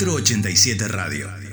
487 Radio.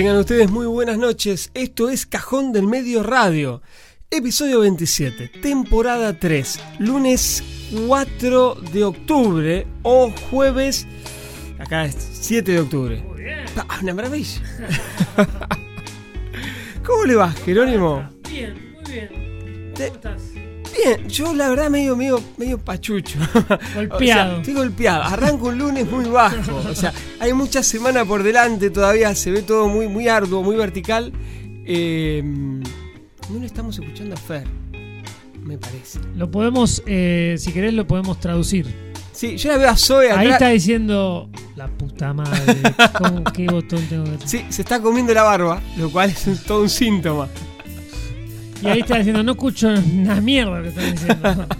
Tengan ustedes muy buenas noches. Esto es Cajón del Medio Radio. Episodio 27, temporada 3, lunes 4 de octubre o jueves, acá es 7 de octubre. Ah, una maravilla. ¿Cómo le va, Jerónimo? Bien, muy bien. ¿Cómo estás? Bien, yo la verdad medio, medio, medio pachucho. Golpeado. O sea, estoy golpeado. Arranco un lunes muy bajo. O sea, hay mucha semana por delante todavía. Se ve todo muy, muy arduo, muy vertical. Eh, no le estamos escuchando a Fer, me parece. Lo podemos, eh, si querés, lo podemos traducir. Sí, yo la veo a Zoe Ahí atrás. está diciendo la puta madre. ¿cómo- ¿Qué botón tengo que Sí, se está comiendo la barba, lo cual es todo un síntoma. Y ahí está diciendo, no escucho una mierda que están diciendo.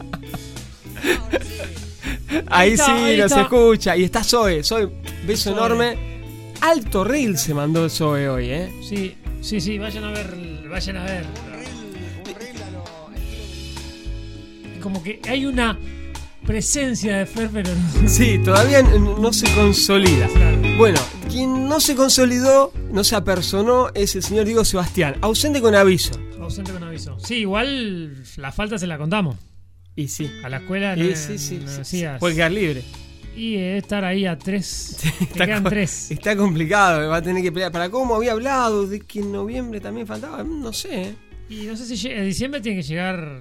Ahí, está, sí, ahí nos está. escucha. Y está Zoe. Zoe, beso Zoe. enorme. Alto reel se mandó Zoe hoy, ¿eh? Sí, sí, sí, vayan a ver, vayan a ver. Como que hay una presencia de Fer, pero no. Sí, todavía no se consolida. Bueno, quien no se consolidó, no se apersonó, es el señor Diego Sebastián, ausente con aviso. Ausente con aviso. Sí, igual la falta se la contamos. Y sí, A la escuela y no, sí, sí, no sí, decías. puede quedar libre. Y debe estar ahí a tres. Te Está quedan tres. Está complicado, va a tener que pelear. ¿Para cómo había hablado? ¿De que en noviembre también faltaba? Mm, No sé. ¿eh? Y no sé si en diciembre tiene que llegar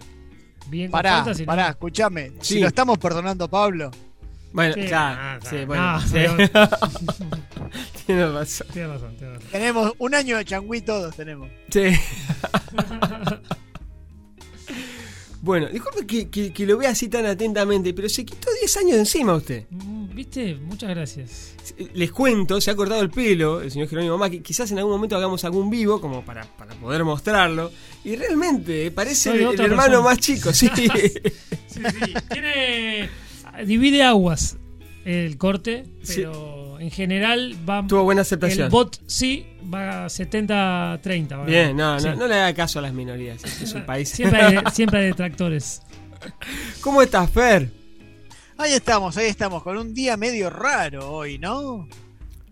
bien con Pará, falta, si no- pará, escúchame. Sí. Si lo estamos perdonando, Pablo. Bueno, Sí, claro, ah, sí, bueno. no, sí. pero- Tiene razón. Tienes razón, tienes razón. Tenemos un año de changüí todos tenemos. Sí. bueno, disculpe que, que- que lo vea así tan atentamente, pero se quitó 10 años de encima usted. Mm, ¿Viste? Muchas gracias. Les cuento, se ha cortado el pelo el señor Jerónimo Macri. Quizás en algún momento hagamos algún vivo como para, para poder mostrarlo. Y realmente eh, parece el, hermano persona. más chico, sí. Sí, sí. Tiene. Divide aguas el corte, Sí. Pero en general va. Tuvo buena aceptación. El bot sí va 70-30. va. Bien, no, no, Sí. no le haga caso a las minorías. Este es un país. Siempre hay, siempre hay detractores. ¿Cómo estás, Fer? Ahí estamos, ahí estamos, con un día medio raro hoy, ¿no?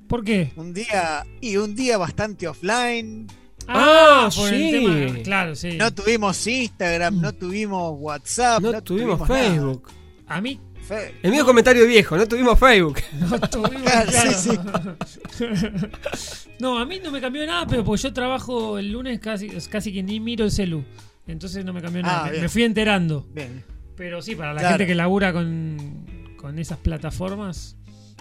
¿Por qué? Un día y un día bastante offline. Ah, por el sí. tema. Claro, sí. No tuvimos Instagram, no tuvimos WhatsApp, No, tuvimos. Facebook. A mí Fe- El mío comentario viejo, no tuvimos Facebook. no tuvimos. Claro, sí, claro. no, a mí no me cambió nada, pero porque yo trabajo el lunes casi, casi que ni miro el celu. Entonces no me cambió nada. Ah, Me- fui enterando. Bien. Pero sí, para la Claro. gente que labura con, con esas plataformas,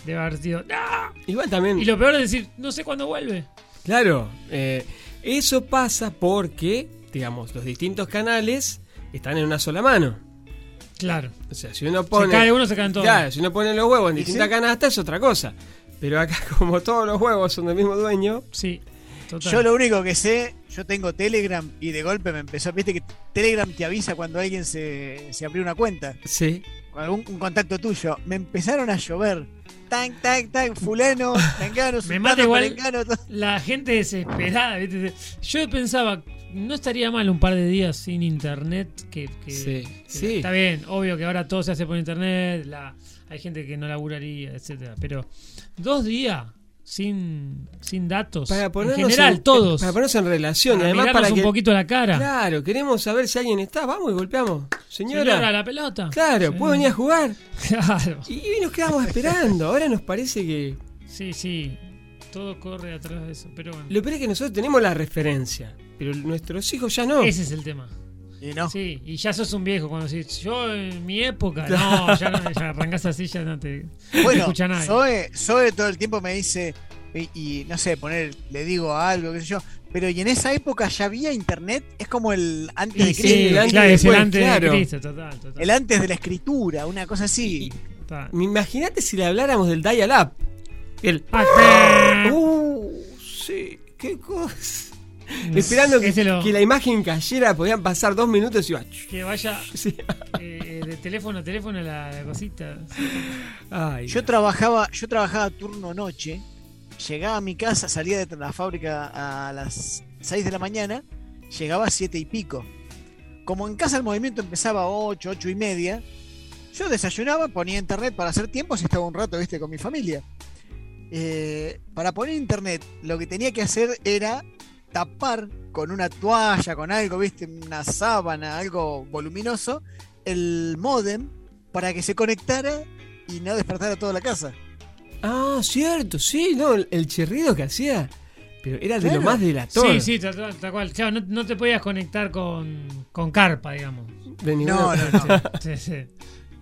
debe haber sido. ¡Ah! Igual también. Y lo peor es decir, no sé cuándo vuelve. Claro, eh, eso pasa porque, digamos, los distintos canales están en una sola mano. Claro. O sea, si uno pone. se cae uno, se caen todos. Claro, si uno pone los huevos en ¿Y distintas sí? canastas es otra cosa. Pero acá, como todos los huevos son del mismo dueño, Sí, total. Yo lo único que sé, yo tengo Telegram y de golpe me empezó, viste que Telegram te avisa cuando alguien se, se abrió una cuenta, sí. con algún un contacto tuyo. Me empezaron a llover. Tan, tan, tan, fulano, tangano, Me mata igual-. La gente desesperada, ¿viste? Yo pensaba, no estaría mal un par de días sin internet. Que, que- Sí, que- sí. Está bien, obvio que ahora todo se hace por internet. La, hay gente que no laburaría, etcétera Pero dos días sin, sin datos. Para en ponernos general, en, todos. Para ponernos en relación. Para además para un poquito la cara. Claro, queremos saber si alguien está. Vamos y golpeamos. Señora. Señora, la pelota. Claro, Sí. ¿puedo venir a jugar? Claro. Y, y nos quedamos esperando. Ahora nos parece que. Sí, sí. Todo corre atrás de eso. Pero bueno. Lo peor es que nosotros tenemos la referencia. Pero nuestros hijos ya no. Ese es el tema. Y no. Sí, y ya sos un viejo cuando decís, yo en mi época, no, ya, no, ya arrancás así, ya no te, no te Bueno, escucha nadie. Zoe, Zoe todo el tiempo me dice, y, y no sé, poner, le digo algo, qué sé yo, pero y en esa época ya había internet, es como el antes Y de sí, Cristo, el antes claro, el antes claro. de Cristo, total, total. el antes de la escritura, una cosa así. total. Imagínate si le habláramos del dial-up. El. Uh, sí, qué cosa. Esperando que, lo- que la imagen cayera, podían pasar dos minutos y iba. que vaya Sí. eh, de teléfono a teléfono la, la cosita. Ay, Yo trabajaba, yo trabajaba turno noche, llegaba a mi casa, salía de la fábrica a las 6 de la mañana, llegaba a 7 y pico. Como en casa el movimiento empezaba a 8, 8 y media, yo desayunaba, ponía internet para hacer tiempo si estaba un rato, viste, con mi familia. Eh, para poner internet, lo que tenía que hacer era tapar con una toalla, con algo, viste, una sábana, algo voluminoso, el modem para que se conectara y no despertara toda la casa. Ah, cierto, sí, no, el, el chirrido que hacía. Pero era de lo más delator. Sí, sí, tal, tal- tal cual. Claro, no, no te podías conectar con, con carpa, digamos. De No, no, no. Sí, sí.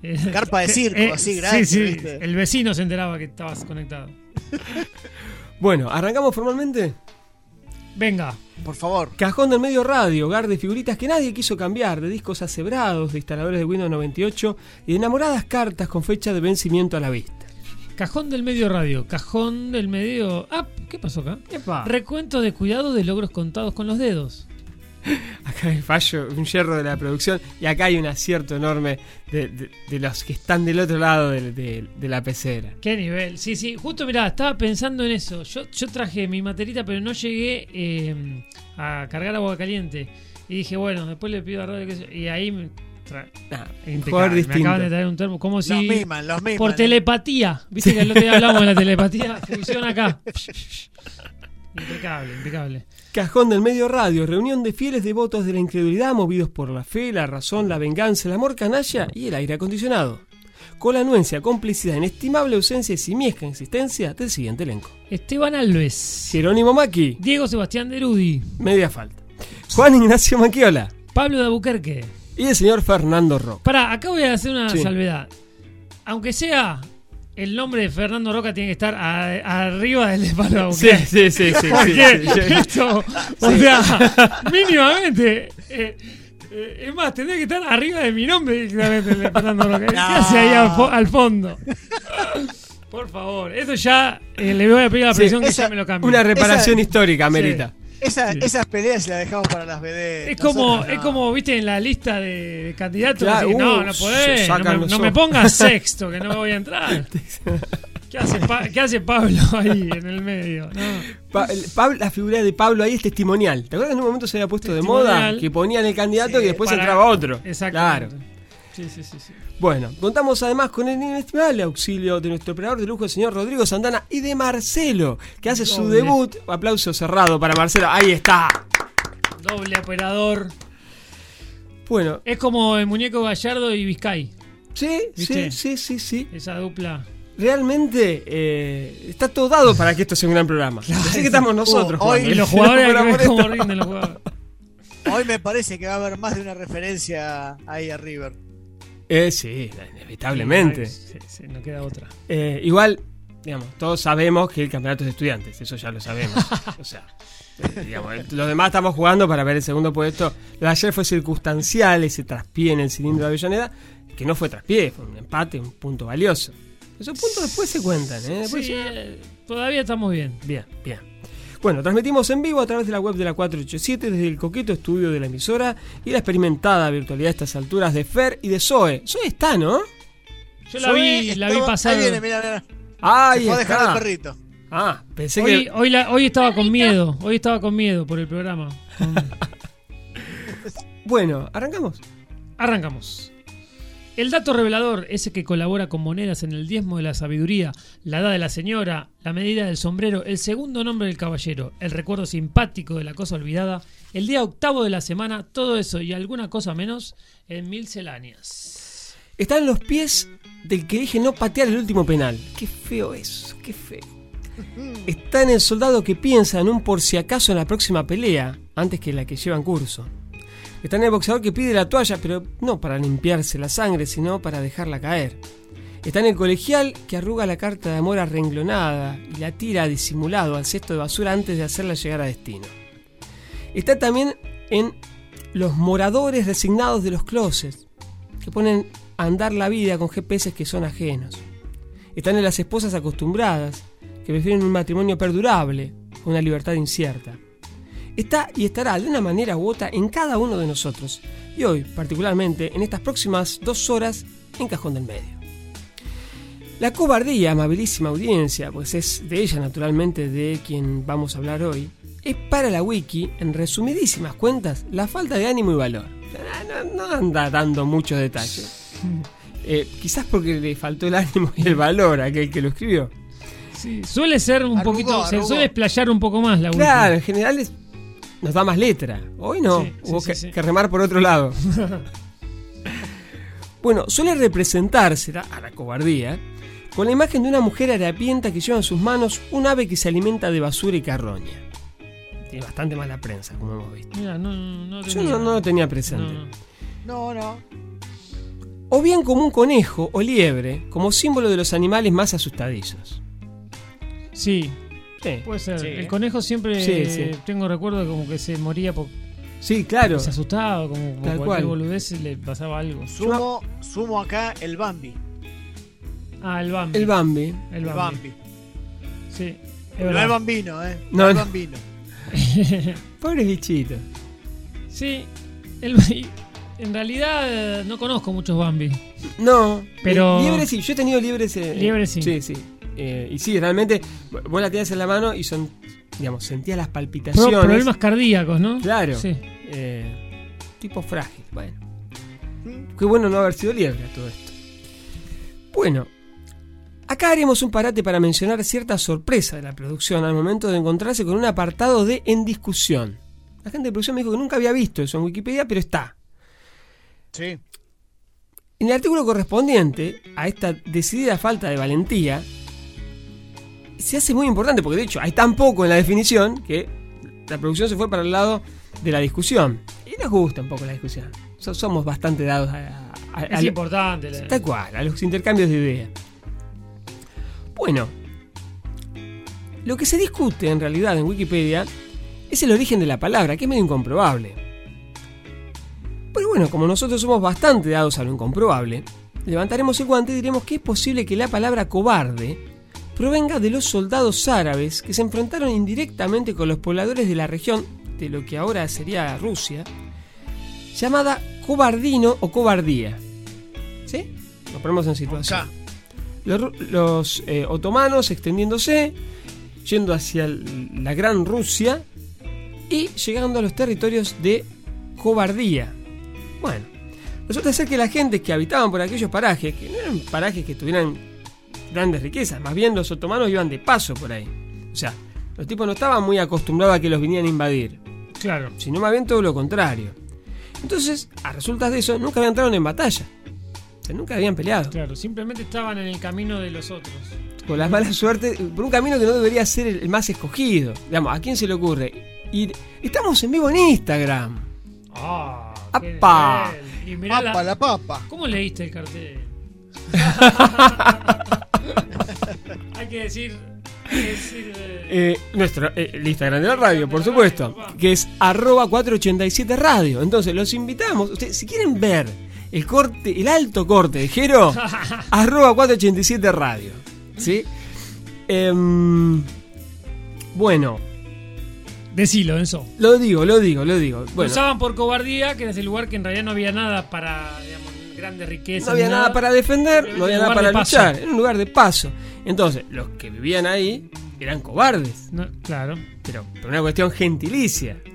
Eh, Carpa de circo, eh, así grande, Sí, sí. ¿viste? El vecino se enteraba que estabas conectado. Bueno, ¿arrancamos formalmente? Venga. Por favor. Cajón del medio radio, hogar de figuritas que nadie quiso cambiar, de discos acebrados, de instaladores de Windows 98 y de enamoradas cartas con fecha de vencimiento a la vista. Cajón del medio radio. Cajón del medio. Ah, ¿qué pasó acá? Recuento de cuidado de logros contados con los dedos. Acá hay fallo, un hierro de la producción y acá hay un acierto enorme de, de- de los que están del otro lado de, de- de la pecera. Qué nivel. Sí, sí. Justo, mirá, estaba pensando en eso. Yo, yo traje mi materita, pero no llegué eh, a cargar agua caliente. Y dije, bueno, después le pido a Radio que se- Y ahí me. Ah, impecable. jugador Me distinto. acaban de traer un termo. Como Los si. misman, los misman. Por telepatía. Viste que el otro día hablamos de la telepatía. Funciona acá. impecable, impecable. Cajón del Medio Radio, reunión de fieles devotos de la incredulidad movidos por la fe, la razón, la venganza, el amor canalla y el aire acondicionado. Con la anuencia, complicidad, inestimable ausencia y simiesca existencia del siguiente elenco. Esteban Alves. Jerónimo Maki, Diego Sebastián Derudi. media falta. Juan Ignacio Manquiola Pablo de Abuquerque. y el señor Fernando Roca. Pará, acá voy a hacer una Sí. salvedad. Aunque sea el nombre de Fernando Roca tiene que estar a- arriba del de Pablo Sí, sí, sí, sí. Porque sí, sí. esto, o sea, mínimamente. eh, eh, es más, tendría que estar arriba de mi nombre directamente el de Fernando Roca. ¿Qué No. hace ahí al, fo- al fondo? Por favor, eso ya eh, le voy a pedir a la Sí, presión que esa- ya me lo cambie. Una reparación Esa- histórica, Merita. Esa- Sí. Esas peleas las dejamos para las BD. Es como, Nosotros es como, viste, en la lista de, candidatos. Claro, decís, no, uh, no podés, no me, no me pongas sexto, que no me voy a entrar. ¿Qué hace, Pa- qué hace Pablo ahí en el medio? No. Pa- el- Pablo- la figura de Pablo ahí es testimonial. ¿Te acuerdas que en un momento se había puesto de moda que ponían el candidato Sí, y después para- entraba otro? Exactamente. Claro. Sí, sí, sí, sí. Bueno, contamos además con el inestimable auxilio de nuestro operador de lujo, el señor Rodrigo Santana, y de Marcelo, que hace su debut. Aplauso cerrado para Marcelo. Ahí está. Doble operador. Bueno, Es como el muñeco Gallardo y Vizcay. sí, sí, ¿Viste? sí, sí, sí. Esa dupla. Realmente eh, está todo dado para que esto sea un gran programa. Así que estamos nosotros. Uh, hoy- los jugadores los jugadores. Hoy me parece que va a haber más de una referencia ahí a River. Eh, sí, inevitablemente. Sí, sí, no queda otra. Eh, igual, digamos, todos sabemos que el campeonato es de estudiantes, eso ya lo sabemos. o sea, eh, digamos, los demás estamos jugando para ver el segundo puesto. Lo de ayer fue circunstancial, ese traspié en el cilindro de Avellaneda, que no fue traspié, fue un empate, un punto valioso. Esos puntos después se cuentan, ¿eh? Después Sí, ya- eh, todavía estamos bien. Bien, bien. Bueno, transmitimos en vivo a través de la web de la 487 desde el coqueto estudio de la emisora y la experimentada virtualidad a estas alturas de Fer y de Zoe. Zoe está, ¿no? Yo la vi, la vi pasar. Ahí viene, mira, mira. Ahí Se fue a dejar está. al perrito. Ah, pensé Hoy, que. hoy, la- hoy estaba con miedo. Hoy estaba con miedo por el programa. Bueno, arrancamos. Arrancamos. El dato revelador, ese que colabora con monedas en el diezmo de la sabiduría, la edad de la señora, la medida del sombrero, el segundo nombre del caballero, el recuerdo simpático de la cosa olvidada, el día octavo de la semana, todo eso y alguna cosa menos en mil celáneas. Está en los pies del que elige no patear el último penal. Qué feo eso, qué feo. Está en el soldado que piensa en un por si acaso en la próxima pelea, antes que la que lleva en curso. Está en el boxeador que pide la toalla, pero no para limpiarse la sangre, sino para dejarla caer. Está en el colegial que arruga la carta de amor arrenglonada y la tira disimulado al cesto de basura antes de hacerla llegar a destino. Está también en los moradores resignados de los closets, que ponen a andar la vida con GPS que son ajenos. Están en las esposas acostumbradas, que prefieren un matrimonio perdurable, una libertad incierta. Está y estará de una manera u otra en cada uno de nosotros, y hoy, particularmente, en estas próximas dos horas, en Cajón del Medio. La cobardía, amabilísima audiencia, pues es de ella naturalmente de quien vamos a hablar hoy, es para la wiki, en resumidísimas cuentas, la falta de ánimo y valor. No, no- anda dando muchos detalles. Eh, quizás porque le faltó el ánimo y el valor a aquel que lo escribió. Sí, suele ser un Arrugó, poquito, se suele explayar un poco más la última. Claro, en general es- nos da más letra. Hoy no, Sí, hubo sí, que, sí, sí. que remar por otro lado. bueno, suele representarse a la cobardía con la imagen de una mujer harapienta que lleva en sus manos un ave que se alimenta de basura y carroña. Tiene bastante mala prensa, como hemos visto. Mira, no, no Yo tenía- no, no lo tenía presente. no, no. No, no. O bien como un conejo o liebre, como símbolo de los animales más asustadizos. Sí, Puede ser. Sí. El conejo siempre Sí, sí. tengo recuerdo de como que se moría por sí claro. se asustaba, como por cualquier cual. boludez le pasaba algo. Sumo, sumo acá el Bambi. Ah, el Bambi. El Bambi. El El Bambi. Sí, es No el bambino, ¿eh? No, el no. bambino. Pobre bichito. Sí, el, en realidad eh, no conozco muchos Bambi. No, Pero- eh, liebre sí, yo he tenido liebres. eh, Liebre sí. Sí, sí. Eh, y sí, realmente, vos la tenías en la mano y son, digamos, sentías las Pro- palpitaciones. problemas cardíacos, ¿no? Claro. Sí. Eh, tipo frágil, bueno. Qué bueno no haber sido liebre a todo esto. Bueno, acá haremos un parate para mencionar cierta sorpresa de la producción al momento de encontrarse con un apartado de En discusión. La gente de producción me dijo que nunca había visto eso en Wikipedia, pero está. Sí. En el artículo correspondiente a esta decidida falta de valentía, se hace muy importante, porque de hecho hay tan poco en la definición que la producción se fue para el lado de la discusión. Y nos gusta un poco la discusión. So- somos bastante dados a, a- a- Es a- importante. la- tal cual, a los intercambios de ideas. Bueno, lo que se discute en realidad en Wikipedia es el origen de la palabra, que es medio incomprobable. Pero bueno, como nosotros somos bastante dados a lo incomprobable, levantaremos el guante y diremos que es posible que la palabra cobarde provenga de los soldados árabes que se enfrentaron indirectamente con los pobladores de la región de lo que ahora sería Rusia, llamada cobardino o cobardía. ¿Sí? Nos ponemos en situación. Los, eh, otomanos extendiéndose, yendo hacia la Gran Rusia y llegando a los territorios de Cobardía. Bueno, Resulta ser que la gente que habitaban por aquellos parajes, que no eran parajes que tuvieran grandes riquezas, más bien los otomanos iban de paso por ahí. O sea, los tipos no estaban muy acostumbrados a que los vinieran a invadir, Claro. sino más bien todo lo contrario. Entonces, a resultas de eso, nunca habían entrado en batalla. O sea, nunca habían peleado. Claro, simplemente estaban en el camino de los otros. Con la mala suerte, por un camino que no debería ser el más escogido. Digamos, ¿a quién se le ocurre? Ir... Estamos en vivo en Instagram. ¡Ah! qué ¡Apa! nivel. Y mirá la- Papa, la papa. ¿Cómo leíste el cartel? Hay que decir. hay que decir, eh, Eh, nuestro, eh, el Instagram de la radio, por supuesto, que es arroba 487 radio. Entonces, los invitamos, ustedes, si quieren ver el corte, el alto corte de Jero, arroba 487 radio. ¿Sí? Em, bueno, Decilo, Enzo. lo digo, lo digo, lo digo. Bueno, Usaban por cobardía, que era ese lugar que en realidad no había nada para, digamos, grandes riquezas. no había nada para defender, no había nada para luchar, era un lugar de paso. Entonces, los que vivían ahí eran cobardes. No, claro. pero por una cuestión gentilicia.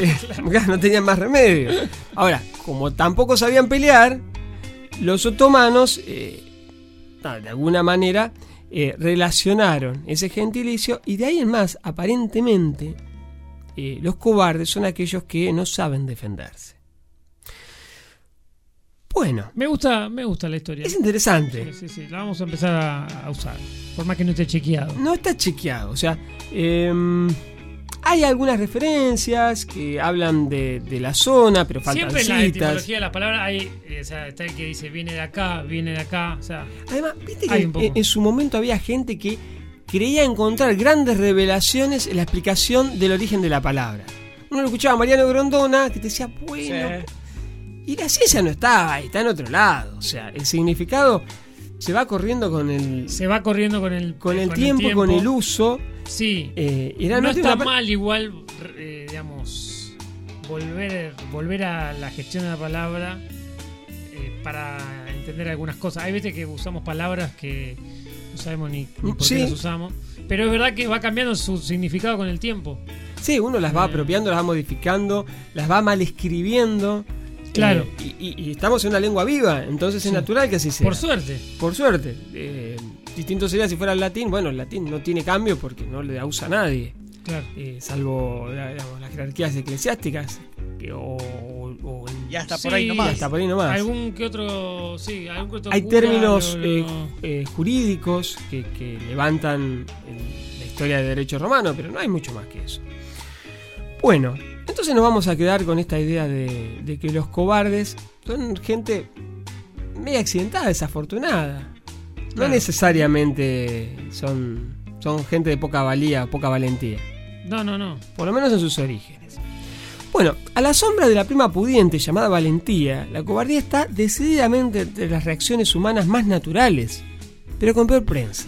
Eh, claro, no tenían más remedio. Ahora, como tampoco sabían pelear, los otomanos, eh, de alguna manera, eh, relacionaron ese gentilicio y de ahí en más, aparentemente, eh, los cobardes son aquellos que no saben defenderse. Bueno, Me gusta, me gusta la historia. es interesante. Sí, sí, sí. La vamos a empezar a, a usar. Por más que no esté chequeado. No está chequeado, o sea, em, hay algunas referencias que hablan de, de la zona, pero faltan Siempre en la citas. etimología de las palabras hay, eh, o sea, está el que dice viene de acá, viene de acá, o sea, Además, viste que en su momento había gente que creía encontrar grandes revelaciones en la explicación del origen de la palabra. Uno lo escuchaba a Mariano Grondona que te decía, bueno, y la ciencia no está ahí, está en otro lado. O sea, el significado se va corriendo con el, se va corriendo con el con el tiempo, con el uso. Sí. eh, y no está una mal igual, eh, digamos, volver, volver a la gestión de la palabra eh, para entender algunas cosas. Hay veces que usamos palabras que no sabemos ni, ni por Sí. qué las usamos. Pero es verdad que va cambiando su significado con el tiempo. Sí, uno las va Eh. apropiando, las va modificando, las va mal escribiendo. Claro. Eh, y, y- y estamos en una lengua viva, entonces Sí. es natural que así sea. Por suerte. Por suerte. Eh, distinto sería si fuera el latín. Bueno, el latín no tiene cambio porque no le usa nadie, Claro. eh, salvo digamos, las jerarquías eclesiásticas que, o, Ya está Sí, por ahí nomás. hasta por ahí nomás. Algún que otro. Sí, algún que otro Hay cura términos lo- eh, lo- eh, jurídicos que, que levantan en la historia del derecho romano, pero no hay mucho más que eso. Bueno, entonces nos vamos a quedar con esta idea de, de que los cobardes son gente media accidentada, desafortunada. No Claro. necesariamente son, son gente de poca valía, poca valentía. No, no, no. Por lo menos en sus orígenes. Bueno, a la sombra de la prima pudiente llamada valentía, la cobardía está decididamente entre las reacciones humanas más naturales, pero con peor prensa.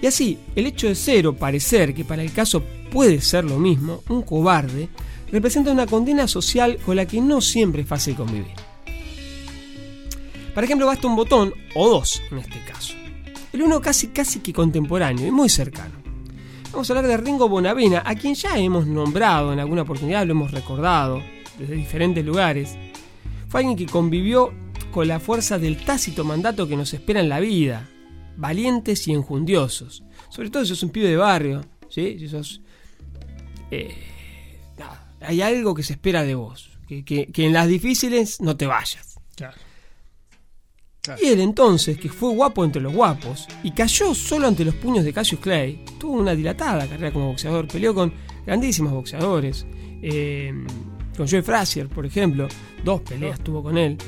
Y así, el hecho de ser o parecer que para el caso puede ser lo mismo, un cobarde, representa una condena social con la que no siempre es fácil convivir. Por ejemplo, basta un botón, o dos en este caso. El uno casi casi que contemporáneo y muy cercano. Vamos a hablar de Ringo Bonavena, a quien ya hemos nombrado en alguna oportunidad, lo hemos recordado desde diferentes lugares. Fue alguien que convivió con la fuerza del tácito mandato que nos espera en la vida, valientes y enjundiosos. Sobre todo si sos un pibe de barrio, ¿sí? si sos... eh, nada, hay algo que se espera de vos, que, que- que en las difíciles no te vayas. Claro. Y él entonces, que fue guapo entre los guapos y cayó solo ante los puños de Cassius Clay, tuvo una dilatada carrera como boxeador, peleó con grandísimos boxeadores, eh, con Joe Frazier, por ejemplo, dos peleas tuvo con él,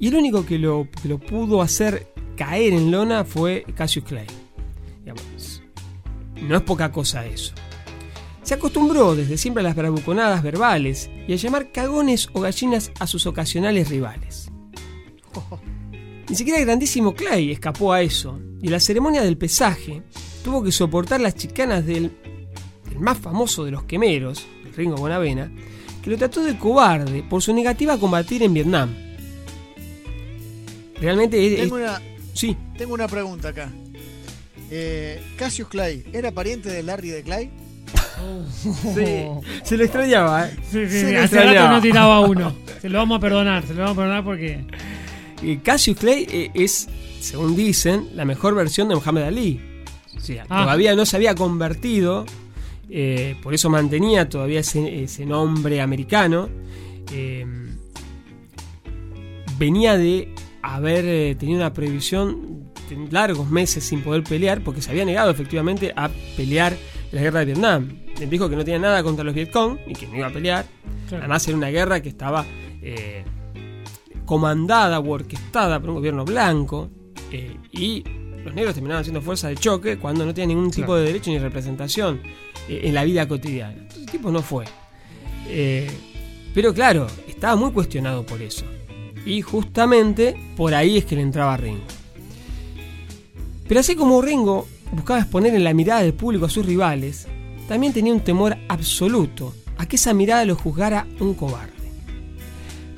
y el único que lo, que lo pudo hacer caer en lona fue Cassius Clay. Digamos, no es poca cosa eso. Se acostumbró desde siempre a las bravuconadas verbales y a llamar cagones o gallinas a sus ocasionales rivales. Ni siquiera el grandísimo Clay escapó a eso, y en la ceremonia del pesaje tuvo que soportar las chicanas del, del más famoso de los quemeros, el Ringo Bonavena, que lo trató de cobarde por su negativa a combatir en Vietnam. Realmente es, Tengo es- una, sí, tengo una pregunta acá. Eh, Cassius Clay, ¿era pariente de Larry de Clay? Sí, se lo extrañaba, ¿eh? Sí, sí, Se sí, lo Hace rato no tiraba uno. Se lo vamos a perdonar, se lo vamos a perdonar porque. Cassius Clay eh, es, según dicen, la mejor versión de Muhammad Ali. O sea, Ah. todavía no se había convertido, eh, por eso mantenía todavía ese, ese nombre americano. Eh, venía de haber tenido una prohibición de largos meses sin poder pelear, porque se había negado efectivamente a pelear la guerra de Vietnam. Él dijo que no tenía nada contra los Vietcong y que no iba a pelear. Claro. Además era una guerra que estaba eh, comandada o orquestada por un gobierno blanco eh, y los negros terminaban siendo fuerza de choque cuando no tenían ningún tipo Claro. de derecho ni representación eh, en la vida cotidiana. Entonces el tipo no fue. Pero claro, estaba muy cuestionado por eso. Y justamente por ahí es que le entraba Ringo. Pero así como Ringo buscaba exponer en la mirada del público a sus rivales, también tenía un temor absoluto a que esa mirada lo juzgara un cobarde.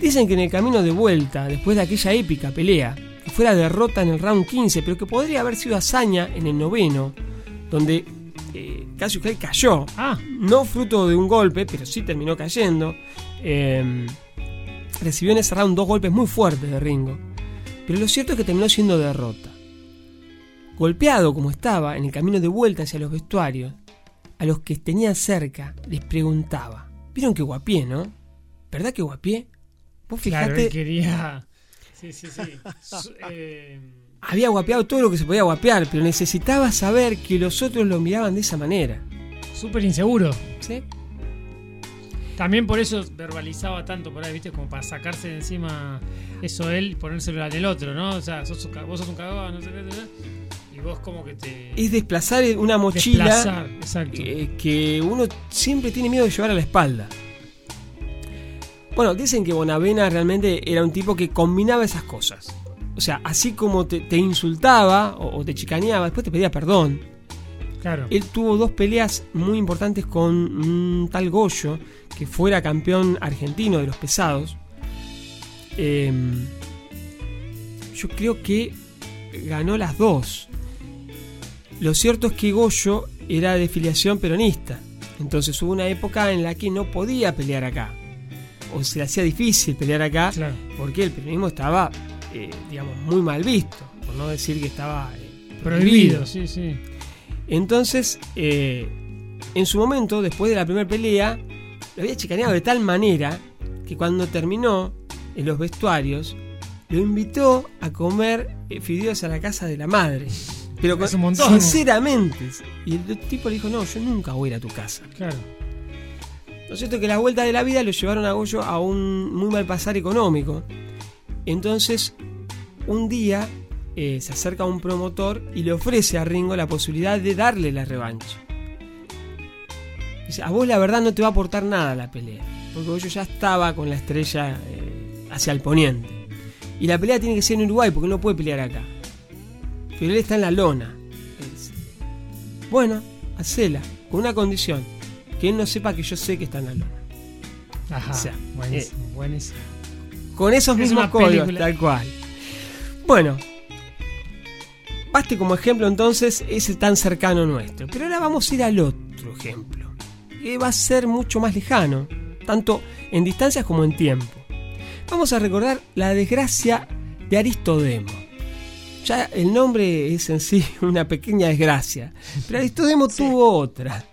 Dicen que en el camino de vuelta, después de aquella épica pelea, que fuera derrota en el round 15, pero que podría haber sido hazaña en el noveno, donde eh, Cassius Clay cayó, Ah, no fruto de un golpe, pero sí terminó cayendo. Eh, recibió en ese round dos golpes muy fuertes de Ringo. Pero lo cierto es que terminó siendo derrota. Golpeado como estaba en el camino de vuelta hacia los vestuarios, a los que tenía cerca les preguntaba: ¿Vieron que guapié, no? ¿Verdad que guapié? Vos claro, fijate, él quería. Sí, sí, sí. Eh, había guapeado todo lo que se podía guapear, pero necesitaba saber que los otros lo miraban de esa manera. Súper inseguro. ¿Sí? También por eso verbalizaba tanto por ahí, ¿viste? Como para sacarse de encima eso él y ponérselo al otro, ¿no? O sea, sos vos sos un cagón, no sé qué, vos como que te. Es desplazar una mochila. desplazar, exacto. eh, que uno siempre tiene miedo de llevar a la espalda. Bueno, dicen que Bonavena realmente era un tipo que combinaba esas cosas. O sea, así como te, te insultaba o, o te chicaneaba, después te pedía perdón. claro. Él tuvo dos peleas muy importantes con un tal Goyo, que fuera campeón argentino de los pesados. Eh, yo creo que ganó las dos. Lo cierto es que Goyo era de filiación peronista. Entonces hubo una época en la que no podía pelear acá. O se le hacía difícil pelear acá Claro. porque el peronismo estaba, eh, digamos, muy mal visto. Por no decir que estaba eh, Prohibido, sí, sí. entonces, eh, en su momento, después de la primera pelea, lo había chicaneado de tal manera que cuando terminó en los vestuarios, lo invitó a comer eh, fideos a la casa de la madre. Pero con- Es un montón. sinceramente. Y el tipo le dijo, no, yo nunca voy a ir a tu casa. Claro. Lo cierto es que la vuelta de la vida lo llevaron a Goyo a un muy mal pasar económico. Entonces, un día eh, se acerca un promotor y le ofrece a Ringo la posibilidad de darle la revancha. Dice, a vos la verdad no te va a aportar nada la pelea, porque Goyo ya estaba con la estrella eh, hacia el poniente. Y la pelea tiene que ser en Uruguay, porque no puede pelear acá. Pero él está en la lona. Bueno, hacela, con una condición, que él no sepa que yo sé que está en la lona. Ajá. O sea, buenísimo, buenísimo. Con esos Es mismos códigos, película. tal cual. Bueno, baste como ejemplo entonces ese tan cercano nuestro. Pero ahora vamos a ir al otro ejemplo, que va a ser mucho más lejano, tanto en distancias como en tiempo. Vamos a recordar la desgracia de Aristodemo. Ya el nombre es en sí una pequeña desgracia, pero Aristodemo tuvo otra.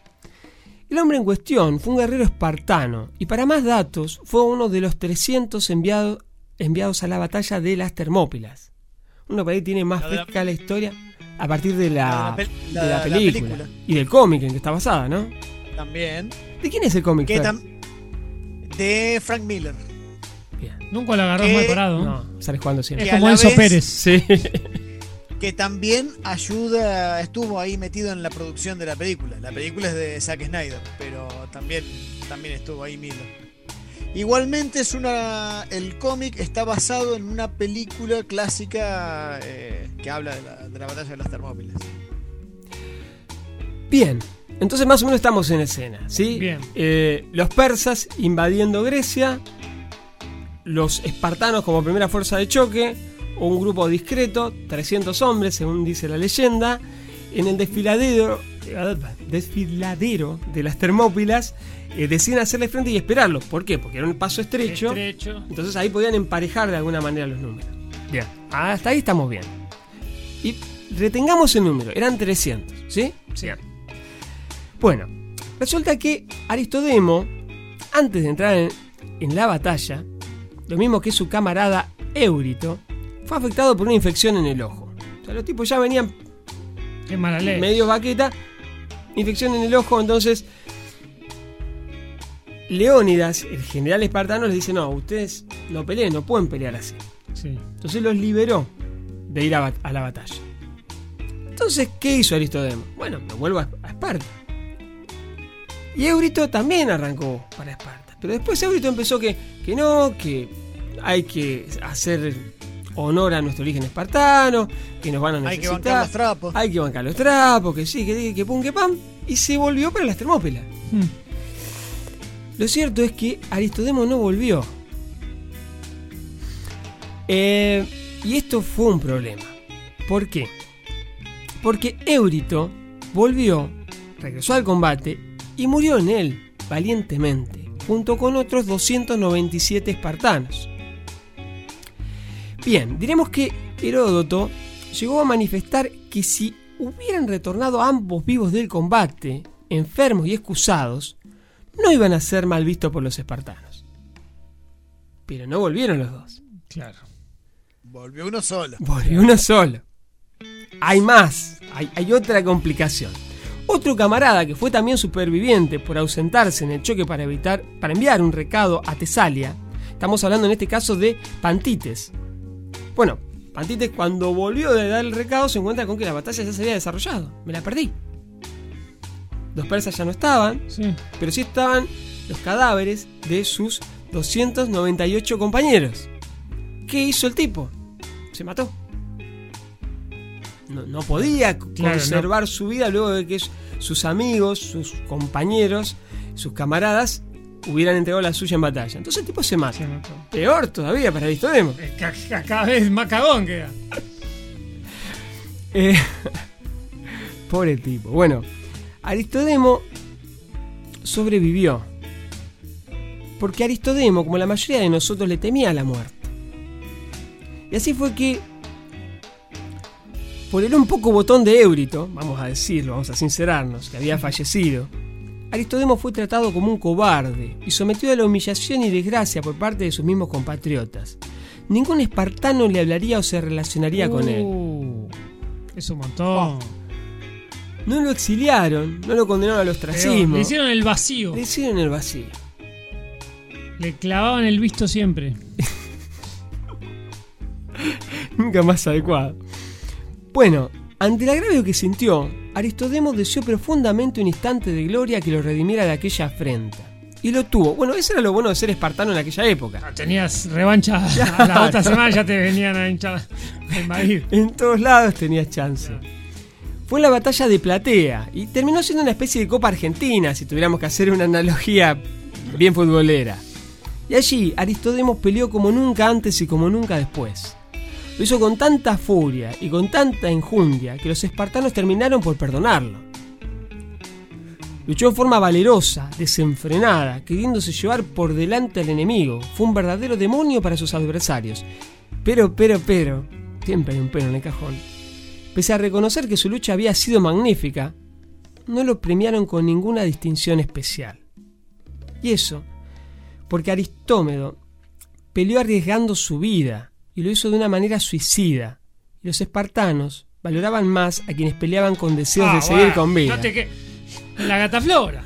El hombre en cuestión fue un guerrero espartano y para más datos fue uno de los 300 enviado- enviados a la batalla de las Termópilas. Uno por ahí tiene más La de la- fresca la historia a partir de la, de película, película. y del cómic en que está basada, ¿no? También. ¿De quién es el cómic? Que Fer? tam- de Frank Miller. Nunca lo agarró ¿Qué? mal parado. No, sales jugando Es siempre. Que a como Enzo vez- Pérez. Sí. Que también ayuda, estuvo ahí metido en la producción de la película. La película es de Zack Snyder, pero también, también estuvo ahí Miller. Igualmente es una. El cómic está basado en una película clásica eh, que habla de la, de la batalla de las Termópilas. Bien, entonces más o menos estamos en escena, ¿sí? Bien. Eh, los persas invadiendo Grecia, los espartanos como primera fuerza de choque, un grupo discreto, 300 hombres según dice la leyenda, en el desfiladero eh, desfiladero de las Termópilas, eh, deciden hacerle frente y esperarlo. ¿Por qué? Porque era un paso estrecho. Estrecho. Entonces ahí podían emparejar de alguna manera los números. Bien, hasta ahí estamos bien. Y retengamos el número, eran 300, ¿sí? Sí. Bueno, resulta que Aristodemo, antes de entrar en, en la batalla, lo mismo que su camarada Eurito, fue afectado por una infección en el ojo. O sea, los tipos ya venían Qué mala ley. medio baqueta, infección en el ojo, entonces Leónidas, el general espartano, les dice, no, ustedes no peleen, no pueden pelear así. Sí. Entonces los liberó de ir a la batalla. Entonces, ¿qué hizo Aristodemo? Bueno, me vuelvo a, a Esparta. Y Eurito también arrancó para Esparta. Pero después Eurito empezó que, que no, que hay que hacer honor a nuestro origen espartano, que nos van a Hay que necesitar. bancar los trapos. Hay que bancar los trapos, que sí, que, que pum, que pam. Y se volvió para las Termópilas. Hmm. Lo cierto es que Aristodemo no volvió. Eh, y esto fue un problema. ¿Por qué? Porque Eurito volvió, regresó al combate y murió en él, valientemente, junto con otros 297 espartanos. Bien, diremos que Heródoto llegó a manifestar que si hubieran retornado ambos vivos del combate, enfermos y excusados, no iban a ser mal vistos por los espartanos. Pero no volvieron los dos. Claro. Volvió uno solo. Volvió uno solo. Hay más, hay, hay otra complicación. Otro camarada que fue también superviviente por ausentarse en el choque para evitar, para enviar un recado a Tesalia. Estamos hablando en este caso de Pantites. Bueno, Pantites cuando volvió de dar el recado se encuentra con que la batalla ya se había desarrollado. Me la perdí. Los persas ya no estaban, Sí. pero sí estaban los cadáveres de sus 298 compañeros. ¿Qué hizo el tipo? Se mató. No, no podía Claro, conservar su vida luego de que sus amigos, sus compañeros, sus camaradas hubieran entregado la suya en batalla. Entonces el tipo se mata. Se. Peor todavía para Aristodemo. Ca- ca- Cada vez más cagón queda. Eh, pobre tipo. Bueno, Aristodemo sobrevivió. Porque Aristodemo, como la mayoría de nosotros, le temía a la muerte. Y así fue que, por el un poco botón de Eurito, vamos a decirlo, vamos a sincerarnos, que había fallecido, Aristodemo fue tratado como un cobarde y sometido a la humillación y desgracia por parte de sus mismos compatriotas. Ningún espartano le hablaría o se relacionaría con él. Uh, Es un montón. No lo exiliaron, no lo condenaron al ostracismo. Le hicieron el vacío. Le hicieron el vacío. Le clavaban el visto siempre. Nunca más adecuado. Bueno, ante el agravio que sintió, Aristodemo deseó profundamente un instante de gloria que lo redimiera de aquella afrenta. Y lo tuvo. Bueno, eso era lo bueno de ser espartano en aquella época. Ah, Tenías revancha a la otra semana, ya te venían a hinchar a invadir. En todos lados tenías chance. Fue la batalla de Platea y terminó siendo una especie de Copa Argentina, si tuviéramos que hacer una analogía bien futbolera. Y allí Aristodemo peleó como nunca antes y como nunca después. Lo hizo con tanta furia y con tanta enjundia que los espartanos terminaron por perdonarlo. Luchó en forma valerosa, desenfrenada, queriéndose llevar por delante al enemigo. Fue un verdadero demonio para sus adversarios. Pero, pero, pero, siempre hay un pero en el cajón. Pese a reconocer que su lucha había sido magnífica, no lo premiaron con ninguna distinción especial. Y eso, porque Aristómedo peleó arriesgando su vida y lo hizo de una manera suicida. Y los espartanos valoraban más a quienes peleaban con deseos Ah, de seguir bueno, con vida. No te que... La gata flora.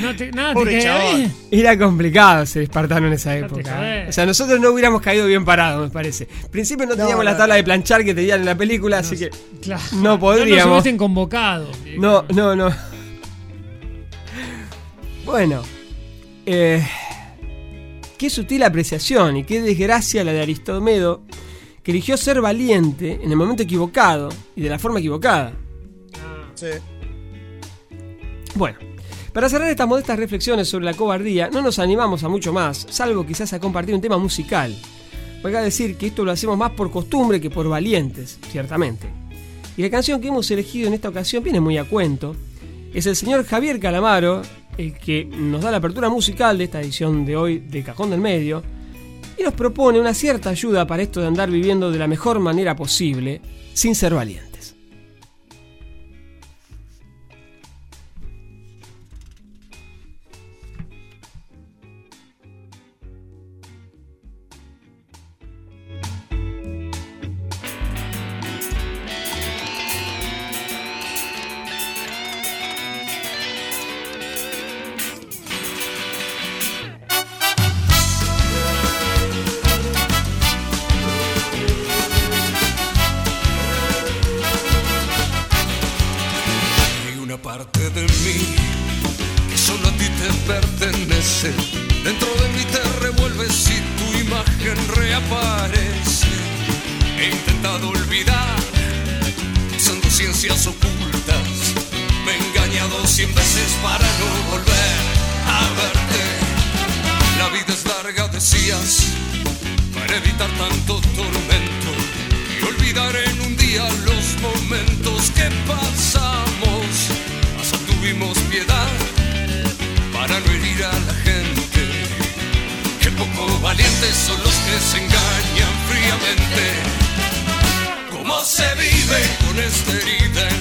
No te, nada Pobre te queda chabón. bien. Era complicado ser espartano en esa época. jodés. O sea, nosotros no hubiéramos caído bien parados, me parece. Al principio no teníamos la tabla no. de planchar que tenían en la película, así que Claro. No No nos podríamos. hubiesen convocado. No, no, no. Bueno. eh, qué sutil apreciación y qué desgracia la de Aristomedo, que eligió ser valiente en el momento equivocado y de la forma equivocada. Sí. Bueno, para cerrar estas modestas reflexiones sobre la cobardía, no nos animamos a mucho más, salvo quizás a compartir un tema musical. Voy a decir que esto lo hacemos más por costumbre que por valientes, ciertamente. Y la canción que hemos elegido en esta ocasión viene muy a cuento. Es el señor Javier Calamaro, el que nos da la apertura musical de esta edición de hoy de Cajón del Medio, y nos propone una cierta ayuda para esto de andar viviendo de la mejor manera posible, sin ser valientes. Imagen reaparece. He intentado olvidar usando ciencias ocultas. Me he engañado cien veces para no volver a verte. La vida es larga, decías, para evitar tanto tormento y olvidar en un día los momentos que pasamos. Hasta tuvimos piedad para no herir a la gente. Valientes son los que se engañan fríamente. ¿Cómo se vive con esta herida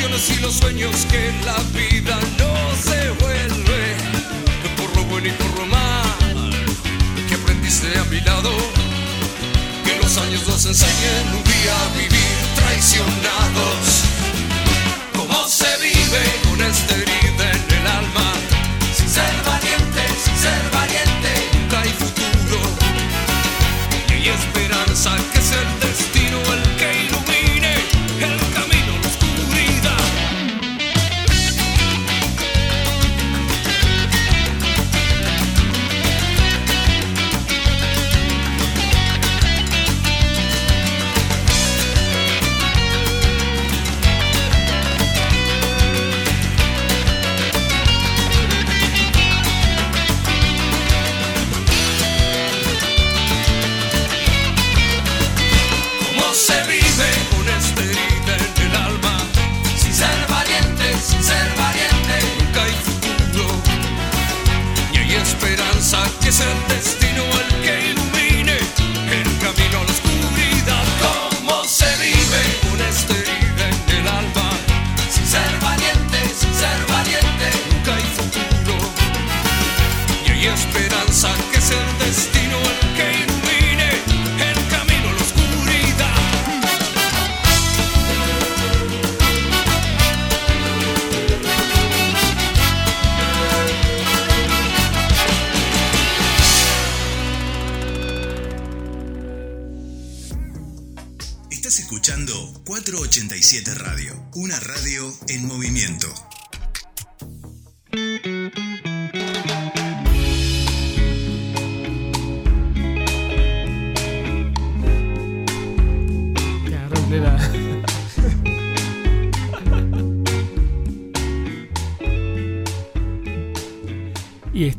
y los sueños que la vida nos devuelve. Por lo bueno y por lo mal que aprendiste a mi lado. Que los años nos enseñen un día a vivir traicionados. ¿Cómo se vive con esta herida en el alma? Sin ser valiente, sin ser valiente.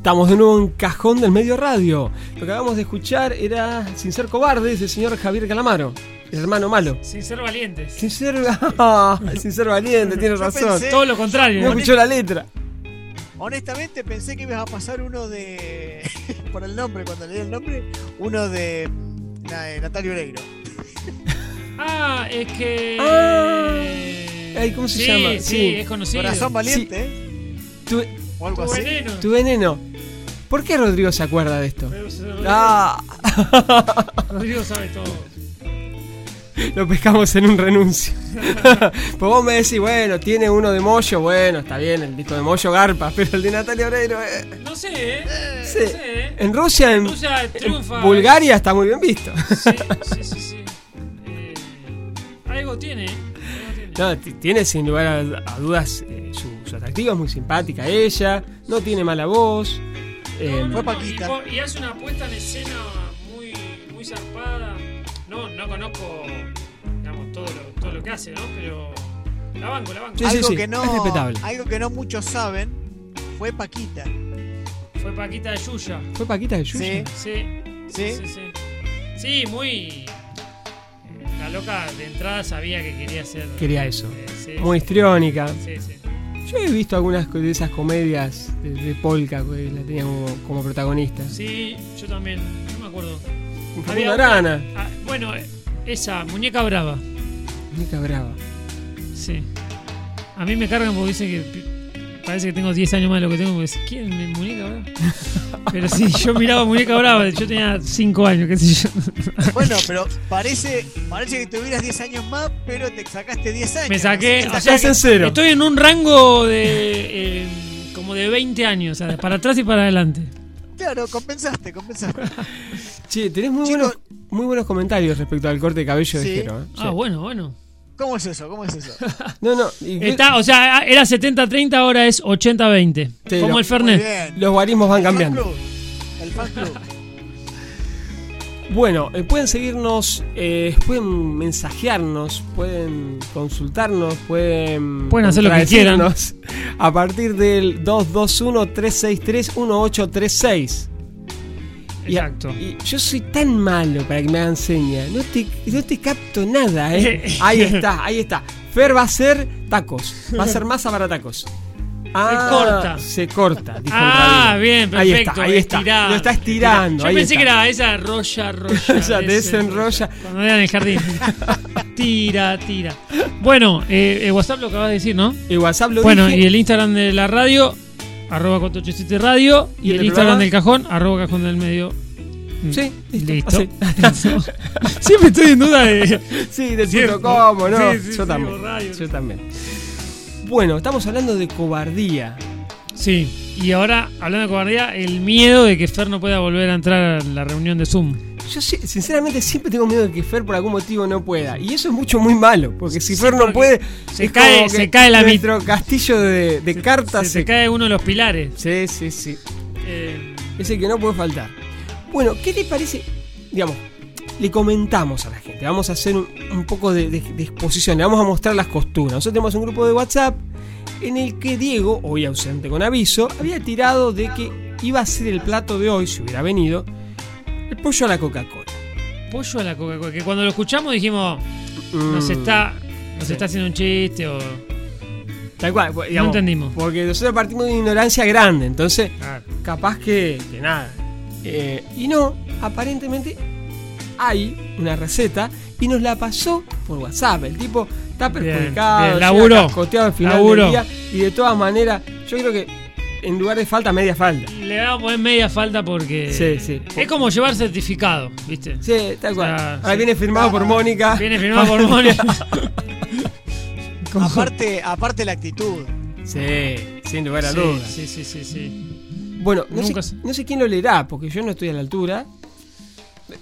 Estamos de nuevo en Cajón del Medio Radio. Lo que acabamos de escuchar era Sin ser cobardes del señor Javier Calamaro, el hermano malo. Sin ser valientes. Sin ser, sin ser valiente, tienes razón. pensé- Todo lo contrario. No ¿no? escuchó la letra. Honestamente pensé que ibas a pasar uno de. por el nombre, cuando leí el nombre, uno de. Na- eh, Natalia Oreiro. Ah, es que. Ah. Ay, ¿cómo se sí, llama? Sí, Sí. es conocido. Corazón valiente, ¿eh? Tu, O algo Tu así. veneno. tu veneno. ¿Por qué Rodrigo se acuerda de esto? Ah, Rodrigo sabe todo. lo pescamos en un renuncio. pues vos me decís, bueno, tiene uno de Moyo, bueno, está bien, el disco de Moyo garpa, pero el de Natalia Oreiro, eh, No sé, ¿eh? sí. No sé, ¿eh? En Rusia, en, Rusia en. Bulgaria está muy bien visto. Sí, sí, sí. sí. Eh, algo tiene, ¿eh? Algo tiene. No, tiene sin lugar a, a dudas eh, su, su atractivo, es muy simpática ella, no tiene mala voz. Eh, Fue Paquita. Y, hace una puesta en escena muy, muy zarpada. No, no conozco, digamos, todo lo, todo lo que hace, ¿no? Pero la banco, la banco. Sí, algo, sí, que no, es respetable. algo que no muchos saben fue Paquita. Fue Paquita de Yuya. ¿Fue Paquita de Yuya? Sí. Sí, ¿Sí? sí, sí. Sí, muy... eh, La loca de entrada sabía que quería ser... Quería eso. eh, sí, Muy histriónica. Sí, sí. Yo he visto algunas de esas comedias de, de Polka que la tenían como, como protagonista. Sí, yo también. No me acuerdo. Había Facundo una- Arana. ah, bueno, eh, esa, Muñeca Brava. Mica Brava. Sí. A mí me cargan porque dicen que parece que tengo 10 años más de lo que tengo. Porque ¿quién es Muñeca Brava? Pero sí, yo miraba Muñeca Brava. Yo tenía 5 años, qué sé yo. Bueno, pero parece, parece que tuvieras 10 años más, pero te sacaste 10 años. Me saqué. O sea, Estás en cero. estoy en un rango de. eh, como de 20 años, o sea, para atrás y para adelante. Claro, compensaste, compensaste. Che, tenés muy buenos, muy buenos comentarios respecto al corte de cabello Sí. de Jero. ¿eh? Ah, Sí. bueno, bueno. ¿Cómo es eso? ¿Cómo es eso? No, no. y- Está, o sea, era 70-30, ahora es 80-20. Sí, como lo- el Fernet. los guarismos van El fan cambiando. club. El fan club. Bueno, eh, pueden seguirnos, eh, pueden mensajearnos, pueden consultarnos, pueden. Pueden hacer lo que contradecirnos A partir del 221-363-1836. Exacto. y yo soy tan malo para que me hagan seña. No te, no te capto nada, ¿eh? Ahí está, ahí está. Fer va a hacer tacos. Va a hacer masa para tacos. Ah, corta. Se corta. dijo Ah, bien, Ahí perfecto. está, ahí está. Lo está estirando. Yo ahí pensé está. que era esa rolla, rolla. Ya, desenrolla. Cuando era en el jardín. tira, tira. Bueno, eh, el WhatsApp lo acabas de decir, ¿no? El WhatsApp lo Bueno, dije. y el Instagram de la radio, arroba 487 radio. Y, ¿Y el el Instagram del cajón, arroba cajón del medio. Mm, Sí, listo. Siempre estoy en duda de. Sí, del Cierto. punto cómo, ¿no? Sí, sí, yo también. Yo también. Bueno, estamos hablando de cobardía. Sí, y ahora, hablando de cobardía, el miedo de que Fer no pueda volver a entrar a la reunión de Zoom. Yo sinceramente siempre tengo miedo de que Fer por algún motivo no pueda. Y eso es mucho muy malo, porque si Sí, Fer no puede, se es cae- como se cae la nuestro castillo de, de cartas. Se, cae uno de los pilares. Sí, sí, sí. Eh, Es el que no puede faltar. Bueno, ¿qué te parece? Digamos, le comentamos a la gente, vamos a hacer un, un poco de, de- de exposición, le vamos a mostrar las costuras. Nosotros tenemos un grupo de WhatsApp en el que Diego, hoy ausente con aviso, había tirado de que iba a ser el plato de hoy, si hubiera venido, el pollo a la Coca-Cola. pollo a la Coca-Cola. Que cuando lo escuchamos dijimos, nos Mm, está, nos sí. está haciendo un chiste o. Tal cual, digamos, entendimos. Porque nosotros partimos de una ignorancia grande, entonces Ah, capaz que, que nada. Eh, y no, aparentemente hay una receta y nos la pasó por WhatsApp. El tipo está Bien, perjudicado, bien, llega laburó, cascoteado al final del día y de todas maneras, yo creo que en lugar de falta, media falta. le vamos a poner media falta porque. Sí, sí. Es como llevar certificado, ¿viste? Sí, tal cual. O sea, Ahora sí. viene firmado por Mónica. Viene firmado por Mónica. Aparte, aparte la actitud. Sí, sin lugar a Sí, dudas. sí, sí, sí, sí. Bueno, no sé. no sé quién lo leerá, porque yo no estoy a la altura.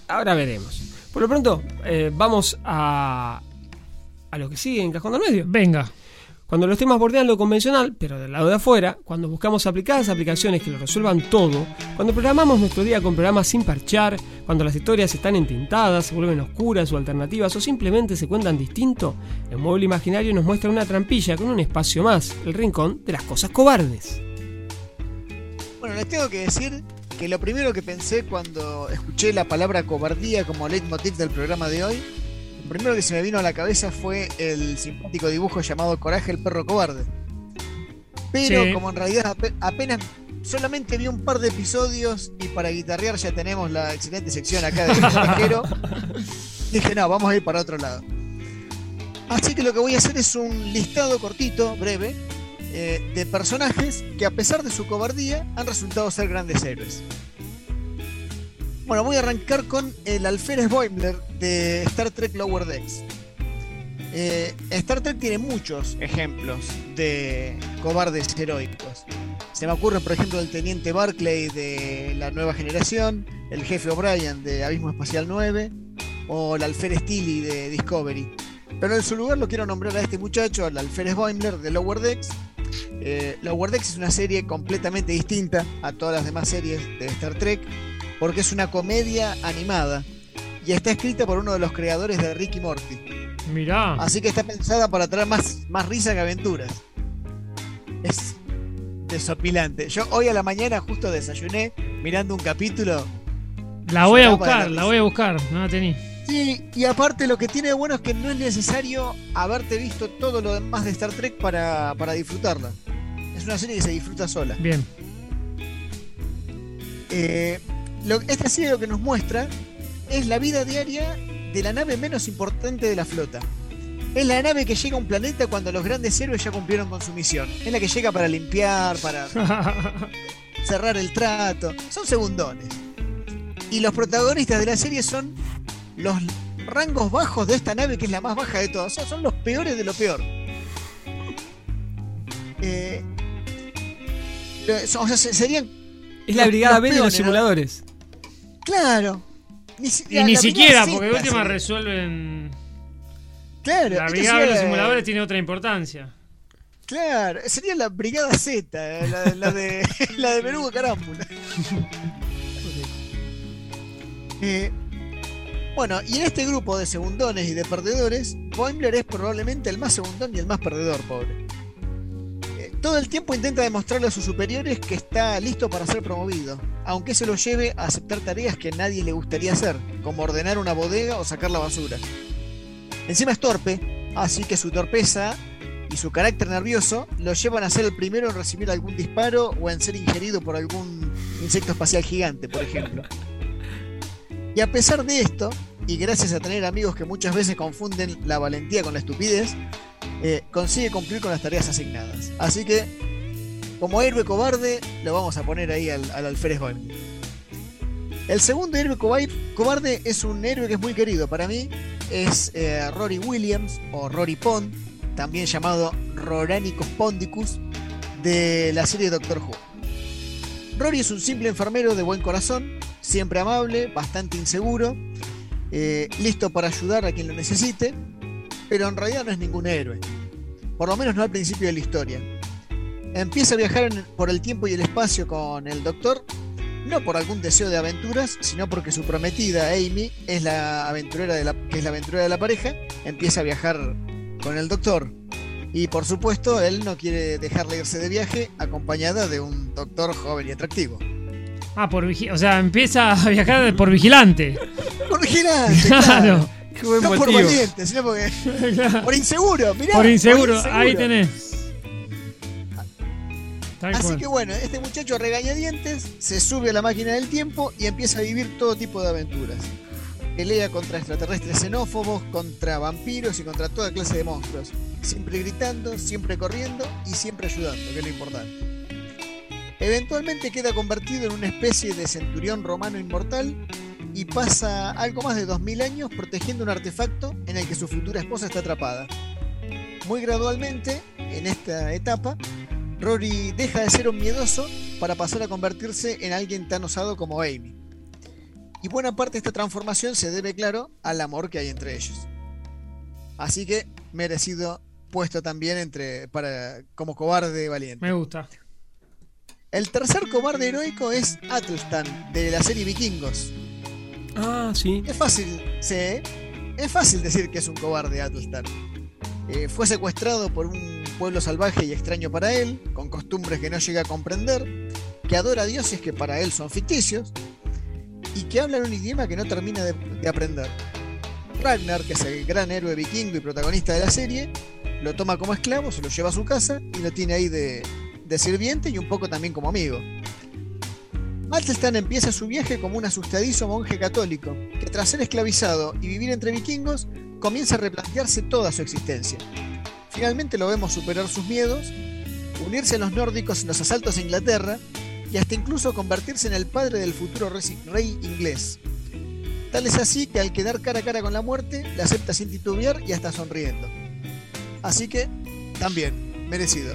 Ahora veremos. Por lo pronto, eh, vamos a, a lo que sigue en Cajón del Medio. Venga. Cuando los temas bordean lo convencional, pero del lado de afuera, cuando buscamos aplicadas aplicaciones que lo resuelvan todo, cuando programamos nuestro día con programas sin parchar, cuando las historias están entintadas, se vuelven oscuras o alternativas o simplemente se cuentan distinto, el mueble imaginario nos muestra una trampilla con un espacio más, el rincón de las cosas cobardes. Bueno, les tengo que decir que lo primero que pensé cuando escuché la palabra cobardía como leitmotiv del programa de hoy, lo primero que se me vino a la cabeza fue el simpático dibujo llamado Coraje el perro cobarde. Pero Sí. como en realidad ape- apenas solamente vi un par de episodios y para guitarrear ya tenemos la excelente sección acá de viajero. Dije, no, vamos a ir para otro lado. Así que lo que voy a hacer es un listado cortito, breve, eh, de personajes que a pesar de su cobardía han resultado ser grandes héroes. Bueno, voy a arrancar con el alférez Boimler de Star Trek Lower Decks. Eh, Star Trek tiene muchos ejemplos de cobardes heroicos. Se me ocurre, por ejemplo, el teniente Barclay de la nueva generación, el jefe O'Brien de Abismo Espacial 9 o el alférez Tilly de Discovery. Pero en su lugar lo quiero nombrar a este muchacho, al alférez Boimler de Lower Decks. Eh, Lower Decks es una serie completamente distinta a todas las demás series de Star Trek, porque es una comedia animada y está escrita por uno de los creadores de Ricky Morty. Mirá. Así que está pensada para traer más, más risa que aventuras. Es desopilante. Yo hoy a la mañana justo desayuné mirando un capítulo. La voy a buscar, la voy a buscar. No la tení. Sí, y aparte lo que tiene de bueno es que no es necesario haberte visto todo lo demás de Star Trek para, para disfrutarla. Es una serie que se disfruta sola. Bien. Eh, lo- esta serie lo que nos muestra es la vida diaria de la nave menos importante de la flota. Es la nave que llega a un planeta cuando los grandes héroes ya cumplieron con su misión. Es la que llega para limpiar, para cerrar el trato. Son segundones. Y los protagonistas de la serie son los rangos bajos de esta nave, que es la más baja de todas. O sea, son los peores de lo peor. Eh, o sea, se- serían. Es la brigada B de los simuladores. Claro. Ni, si- y la- ni la siquiera, porque de última sería. resuelven. Claro, La brigada de los simuladores tiene otra importancia. Claro, sería la Brigada Z, eh, la, la de la de Berugo Carámbula. Eh, bueno, y en este grupo de segundones y de perdedores, Boimler es probablemente el más segundón y el más perdedor, pobre. Todo el tiempo intenta demostrarle a sus superiores que está listo para ser promovido, aunque se lo lleve a aceptar tareas que nadie le gustaría hacer, como ordenar una bodega o sacar la basura. Encima es torpe, así que su torpeza y su carácter nervioso lo llevan a ser el primero en recibir algún disparo o en ser ingerido por algún insecto espacial gigante, por ejemplo. Y a pesar de esto, y gracias a tener amigos que muchas veces confunden la valentía con la estupidez, eh, consigue cumplir con las tareas asignadas. Así que, como héroe cobarde, lo vamos a poner ahí al, al alférez. El segundo héroe cobarde es un héroe que es muy querido para mí, es eh, Rory Williams o Rory Pond, también llamado Roranicus Pondicus, de la serie Doctor Who. Rory es un simple enfermero de buen corazón, siempre amable, bastante inseguro, eh, listo para ayudar a quien lo necesite, pero en realidad no es ningún héroe, por lo menos no al principio de la historia. Empieza a viajar por el tiempo y el espacio con el Doctor, no por algún deseo de aventuras, sino porque su prometida Amy es la aventurera de la, que es la aventurera de la pareja, empieza a viajar con el Doctor. Y por supuesto, él no quiere dejarle irse de viaje acompañada de un doctor joven y atractivo. Ah, por o sea, empieza a viajar por vigilante. Por vigilante, Claro. claro. Qué buen No por valiente, sino porque. Por inseguro, mirá. Por inseguro, por ahí inseguro. tenés. Tal Así cual. que bueno, este muchacho regañadientes se sube a la máquina del tiempo y empieza a vivir todo tipo de aventuras. Pelea contra extraterrestres xenófobos, contra vampiros y contra toda clase de monstruos. Siempre gritando, siempre corriendo y siempre ayudando, que es lo importante. Eventualmente queda convertido en una especie de centurión romano inmortal y pasa algo más de 2000 años protegiendo un artefacto en el que su futura esposa está atrapada. Muy gradualmente, en esta etapa, Rory deja de ser un miedoso para pasar a convertirse en alguien tan osado como Amy. Y buena parte de esta transformación se debe, claro, al amor que hay entre ellos. Así que merecido puesto también entre para como cobarde valiente. Me gusta. El tercer cobarde heroico es Atelstan de la serie Vikingos. Ah, sí. Es fácil, sí, es fácil decir que es un cobarde Atelstan. Eh, fue secuestrado por un pueblo salvaje y extraño para él, con costumbres que no llega a comprender, que adora dioses que para él son ficticios, y que hablan un idioma que no termina de, de aprender. Ragnar, que es el gran héroe vikingo y protagonista de la serie, lo toma como esclavo, se lo lleva a su casa y lo tiene ahí de sirviente y un poco también como amigo. Athelstan empieza su viaje como un asustadizo monje católico, que tras ser esclavizado y vivir entre vikingos, comienza a replantearse toda su existencia. Finalmente lo vemos superar sus miedos, unirse a los nórdicos en los asaltos a Inglaterra y hasta incluso convertirse en el padre del futuro rey inglés. Tal es así que al quedar cara a cara con la muerte, la acepta sin titubear y hasta sonriendo. Así que, también, merecido.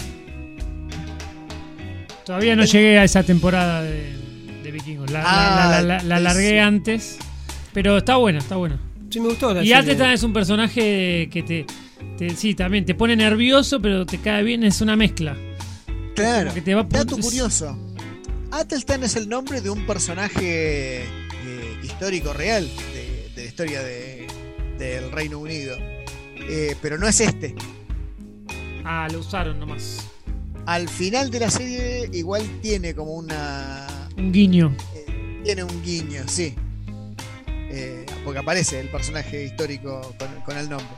Todavía no llegué a esa temporada de, Vikingos. La, ah, la, largué antes. Pero está buena, está buena. Sí, me gustó. y Atletan es un personaje que te, Sí, también te pone nervioso, pero te cae bien. Es una mezcla. Claro. Que te va Dato curioso. Atelstan es el nombre de un personaje eh, histórico real de, la historia del Reino Unido. Eh, pero no es este. Ah, lo usaron nomás. Al final de la serie igual tiene como una... Un guiño. Eh, tiene un guiño, sí. porque aparece el personaje histórico con, el nombre.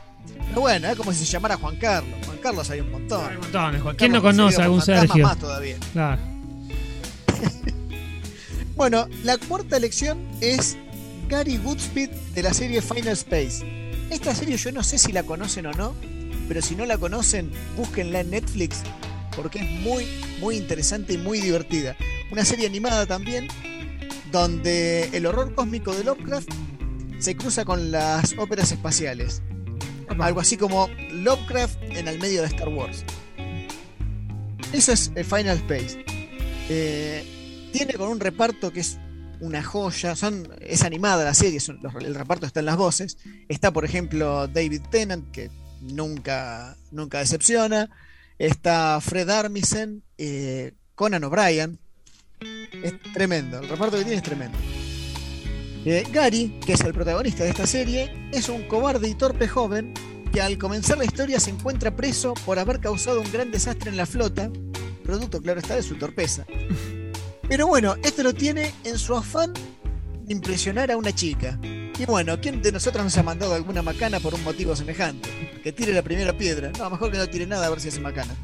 Pero bueno, es como si se llamara Juan Carlos. Juan Carlos hay un montón. Hay un montón, Juan. ¿Quién no conoce a algún Sergio? Más todavía. Claro. bueno, la cuarta elección es Gary Goodspeed de la serie Final Space. Esta serie yo no sé si la conocen o no, pero si no la conocen, búsquenla en Netflix porque es muy, muy interesante y muy divertida. Una serie animada también, donde el horror cósmico de Lovecraft se cruza con las óperas espaciales. Algo así como Lovecraft en el medio de Star Wars. Eso es el Final Space. Eh, tiene con un reparto que es una joya. Son, es animada la serie, el reparto está en las voces. Está, por ejemplo, David Tennant, que nunca, nunca decepciona. Está Fred Armisen, eh, Conan O'Brien. Es tremendo, el reparto que tiene es tremendo. Eh, Gary, que es el protagonista de esta serie, es un cobarde y torpe joven que al comenzar la historia se encuentra preso por haber causado un gran desastre en la flota, producto, claro está, de su torpeza. Pero bueno, esto lo tiene en su afán de impresionar a una chica. Y bueno, ¿quién de nosotros nos ha mandado alguna macana por un motivo semejante? Que tire la primera piedra. No, mejor que no tire nada a ver si hace macana.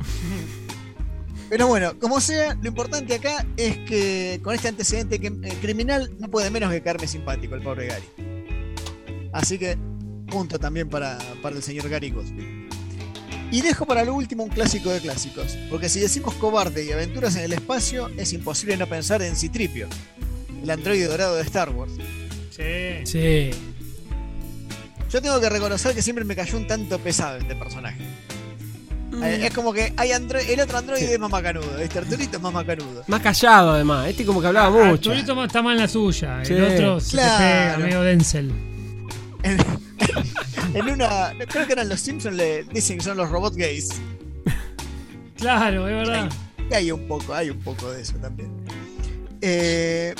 Pero bueno, como sea, lo importante acá es que con este antecedente eh, criminal no puede menos que caerme simpático el pobre Gary. Así que punto también para, para el señor Gary Godspeed. Y dejo para lo último un clásico de clásicos, porque si decimos cobarde y aventuras en el espacio, es imposible no pensar en Citripio, el androide dorado de Star Wars. Sí. Sí. Yo tengo que reconocer que siempre me cayó un tanto pesado este personaje. Mm. Eh, es como que hay el otro androide es más macanudo, este Arturito es más macanudo. Más callado además, este como que hablaba ah, mucho. Arturito está más en la suya, el otro se pega, medio Denzel. en una. Creo que eran los Simpsons, le dicen que son los robot gays. Claro, es verdad. Hay, un poco, hay un poco de eso también. Eh,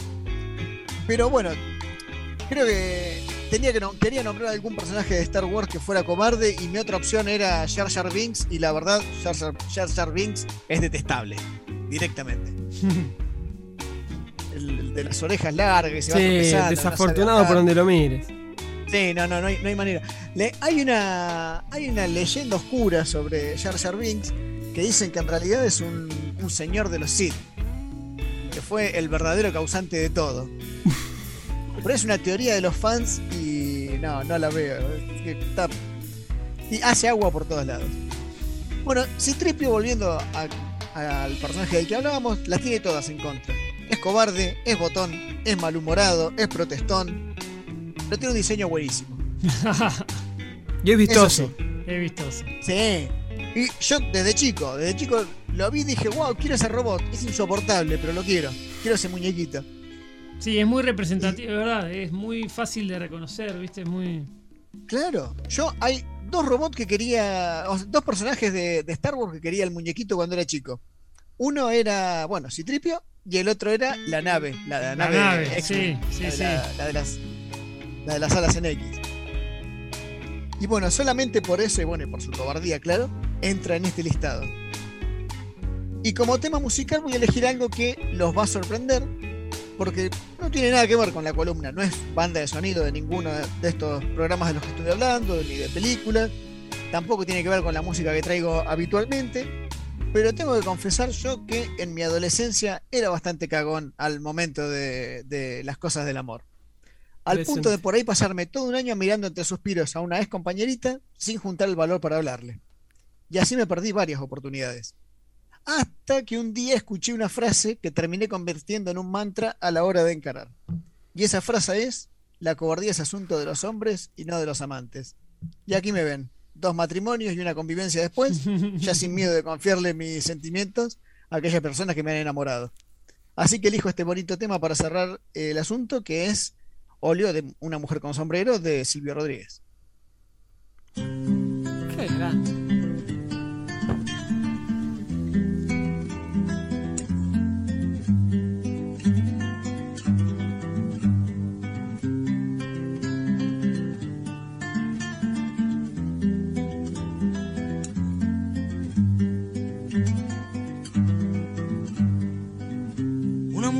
pero bueno, creo que tenía que quería nombrar algún personaje de Star Wars que fuera cobarde y mi otra opción era Jar Jar Binks y la verdad Jar Jar, Binks es detestable directamente. el, de las orejas largas y se sí, desafortunado por donde lo mires. Sí, no, no, no hay, manera. hay, una, hay una leyenda oscura sobre Jar Jar Binks que dicen que en realidad es un, señor de los Sith, que fue el verdadero causante de todo. Pero es una teoría de los fans y no, no la veo. y hace agua por todos lados. Bueno, Citripio, volviendo al personaje del que hablábamos, las tiene todas en contra. Es cobarde, es botón, es malhumorado, es protestón, pero tiene un diseño buenísimo. y es vistoso. Es vistoso. Sí. Y yo desde chico, desde chico lo vi y dije, wow, quiero ese robot. Es insoportable, pero lo quiero. Quiero ese muñequito. Sí, es muy representativo, verdad. Es muy fácil de reconocer, ¿viste? Es muy. Claro. Yo hay dos robots que quería. dos personajes de, Star Wars que quería el muñequito cuando era chico. Uno era, bueno, Citripio, y el otro era la nave. La, nave, sí, sí, sí. la de las la de las alas en X. Y bueno, solamente por eso, y bueno, y por su cobardía, claro, entra en este listado. Y como tema musical voy a elegir algo que los va a sorprender, porque no tiene nada que ver con la columna, no es banda de sonido de ninguno de estos programas de los que estoy hablando, ni de películas, tampoco tiene que ver con la música que traigo habitualmente, Pero tengo que confesar yo que en mi adolescencia era bastante cagón al momento de, de las cosas del amor. Al punto de por ahí pasarme todo un año mirando entre suspiros a una ex compañerita sin juntar el valor para hablarle. Y así me perdí varias oportunidades. Hasta que un día escuché una frase que terminé convirtiendo en un mantra a la hora de encarar. Y esa frase es, la cobardía es asunto de los hombres y no de los amantes. Y aquí me ven, dos matrimonios y una convivencia después, ya sin miedo de confiarle mis sentimientos a aquellas personas que me han enamorado. Así que elijo este bonito tema para cerrar el asunto, que es Óleo de una mujer con sombrero de Silvio Rodríguez. Qué grande.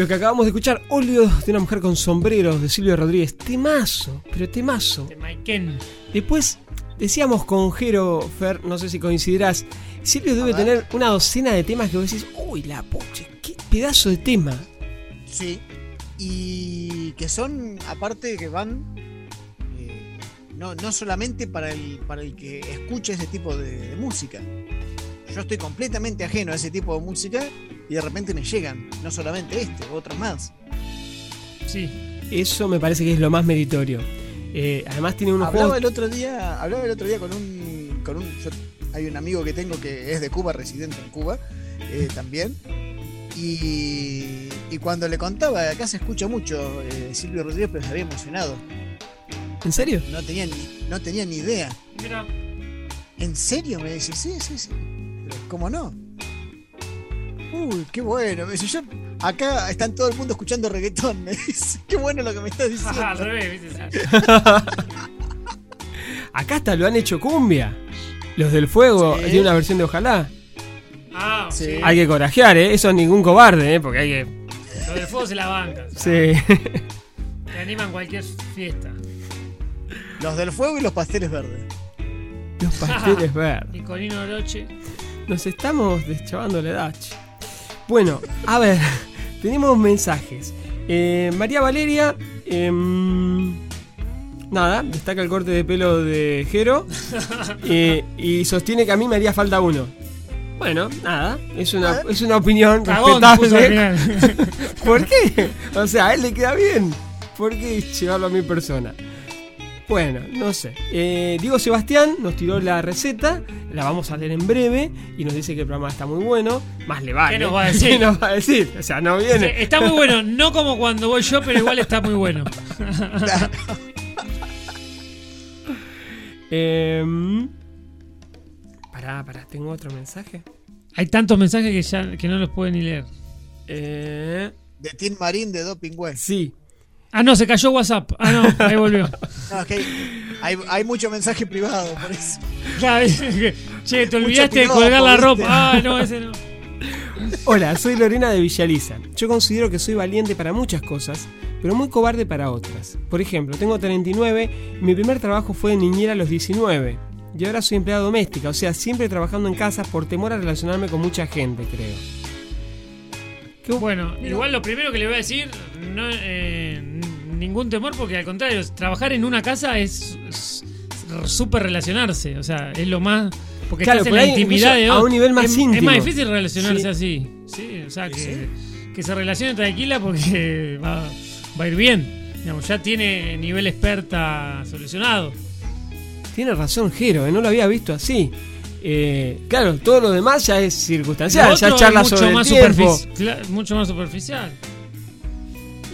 Lo que acabamos de escuchar, Óleos de una mujer con sombreros de Silvio Rodríguez. Temazo, pero temazo. Después decíamos con Jero Fer, no sé si coincidirás, Silvio debe tener una docena de temas que vos decís, uy, la pucha, qué pedazo de tema. Sí. Y que son, aparte que van, eh, no, no solamente para el, para el que escuche ese tipo de, de música. Yo estoy completamente ajeno a ese tipo de música y de repente me llegan, no solamente este, otros más. Sí. Eso me parece que es lo más meritorio. Eh, además tiene unos Hablaba juegos... el otro día, hablaba el otro día con un, con un yo- hay un amigo que tengo que es de Cuba, residente en Cuba, eh, también. Y, y cuando le contaba, acá se escucha mucho eh, Silvio Rodríguez, pero se había emocionado. ¿En serio? No tenía ni, no tenía ni idea. Mira, ¿En serio? Me dice, sí, sí, sí. ¿Cómo no? Uy, qué bueno. Me dice, yo, acá están todo el mundo escuchando reggaetón. Me dice, qué bueno lo que me estás diciendo. al revés, ¿viste? Acá hasta lo han hecho cumbia. Los del fuego, Sí. tiene una versión de Ojalá. Ah, sí. Hay que corajear, ¿eh? Eso es ningún cobarde, ¿eh? Porque hay que... Lo del fuego se la bancan. Sí. Te animan cualquier fiesta. Los del fuego y los pasteles verdes. Los pasteles verdes. Nicolino Oroche. Nos estamos deschavando la edad. Bueno, a ver, tenemos mensajes. Eh, María Valeria, em, nada, destaca el corte de pelo de Jero eh, y sostiene que a mí me haría falta uno. Bueno, nada, es una, es una opinión Cagón respetable. ¿Por qué? O sea, a él le queda bien. ¿Por qué llevarlo a mi persona? Bueno, no sé. Eh, Diego Sebastián nos tiró la receta, la vamos a leer en breve y nos dice que el programa está muy bueno. Más le vale. ¿Qué nos va a decir? ¿Qué nos va a decir? O sea, no viene. Está muy bueno, no como cuando voy yo, pero igual está muy bueno. Em, pará, pará, tengo otro mensaje. Hay tantos mensajes que ya que no los pueden ni leer. Eh, De Tim Marín de Doping Web. sí. Ah, no, se cayó WhatsApp. Ah, no, ahí volvió. No, es que hay, hay mucho mensaje privado, por eso. Claro, che, te olvidaste de colgar la ropa. Ah, no, ese no. Hola, soy Lorena de Villaliza. Yo considero que soy valiente para muchas cosas, pero muy cobarde para otras. Por ejemplo, tengo 39 y mi primer trabajo fue de niñera a los 19. Y ahora soy empleada doméstica, o sea, siempre trabajando en casa por temor a relacionarme con mucha gente, creo. Qué Bueno, igual lo primero que le voy a decir, no, eh, ningún temor, porque al contrario, trabajar en una casa es súper relacionarse. O sea, es lo más. Porque Claro, estás en por la intimidad de a un nivel más es, íntimo. Es más difícil relacionarse Sí. así. Sí, o sea, que, que se relacione tranquila porque va, va a ir bien. Digamos, ya tiene nivel experta solucionado. Tiene razón, Jero, eh, no lo había visto así. Eh, claro, todo lo demás ya es circunstancial, ya charla mucho sobre el más tiempo. superfici- cla- mucho más superficial.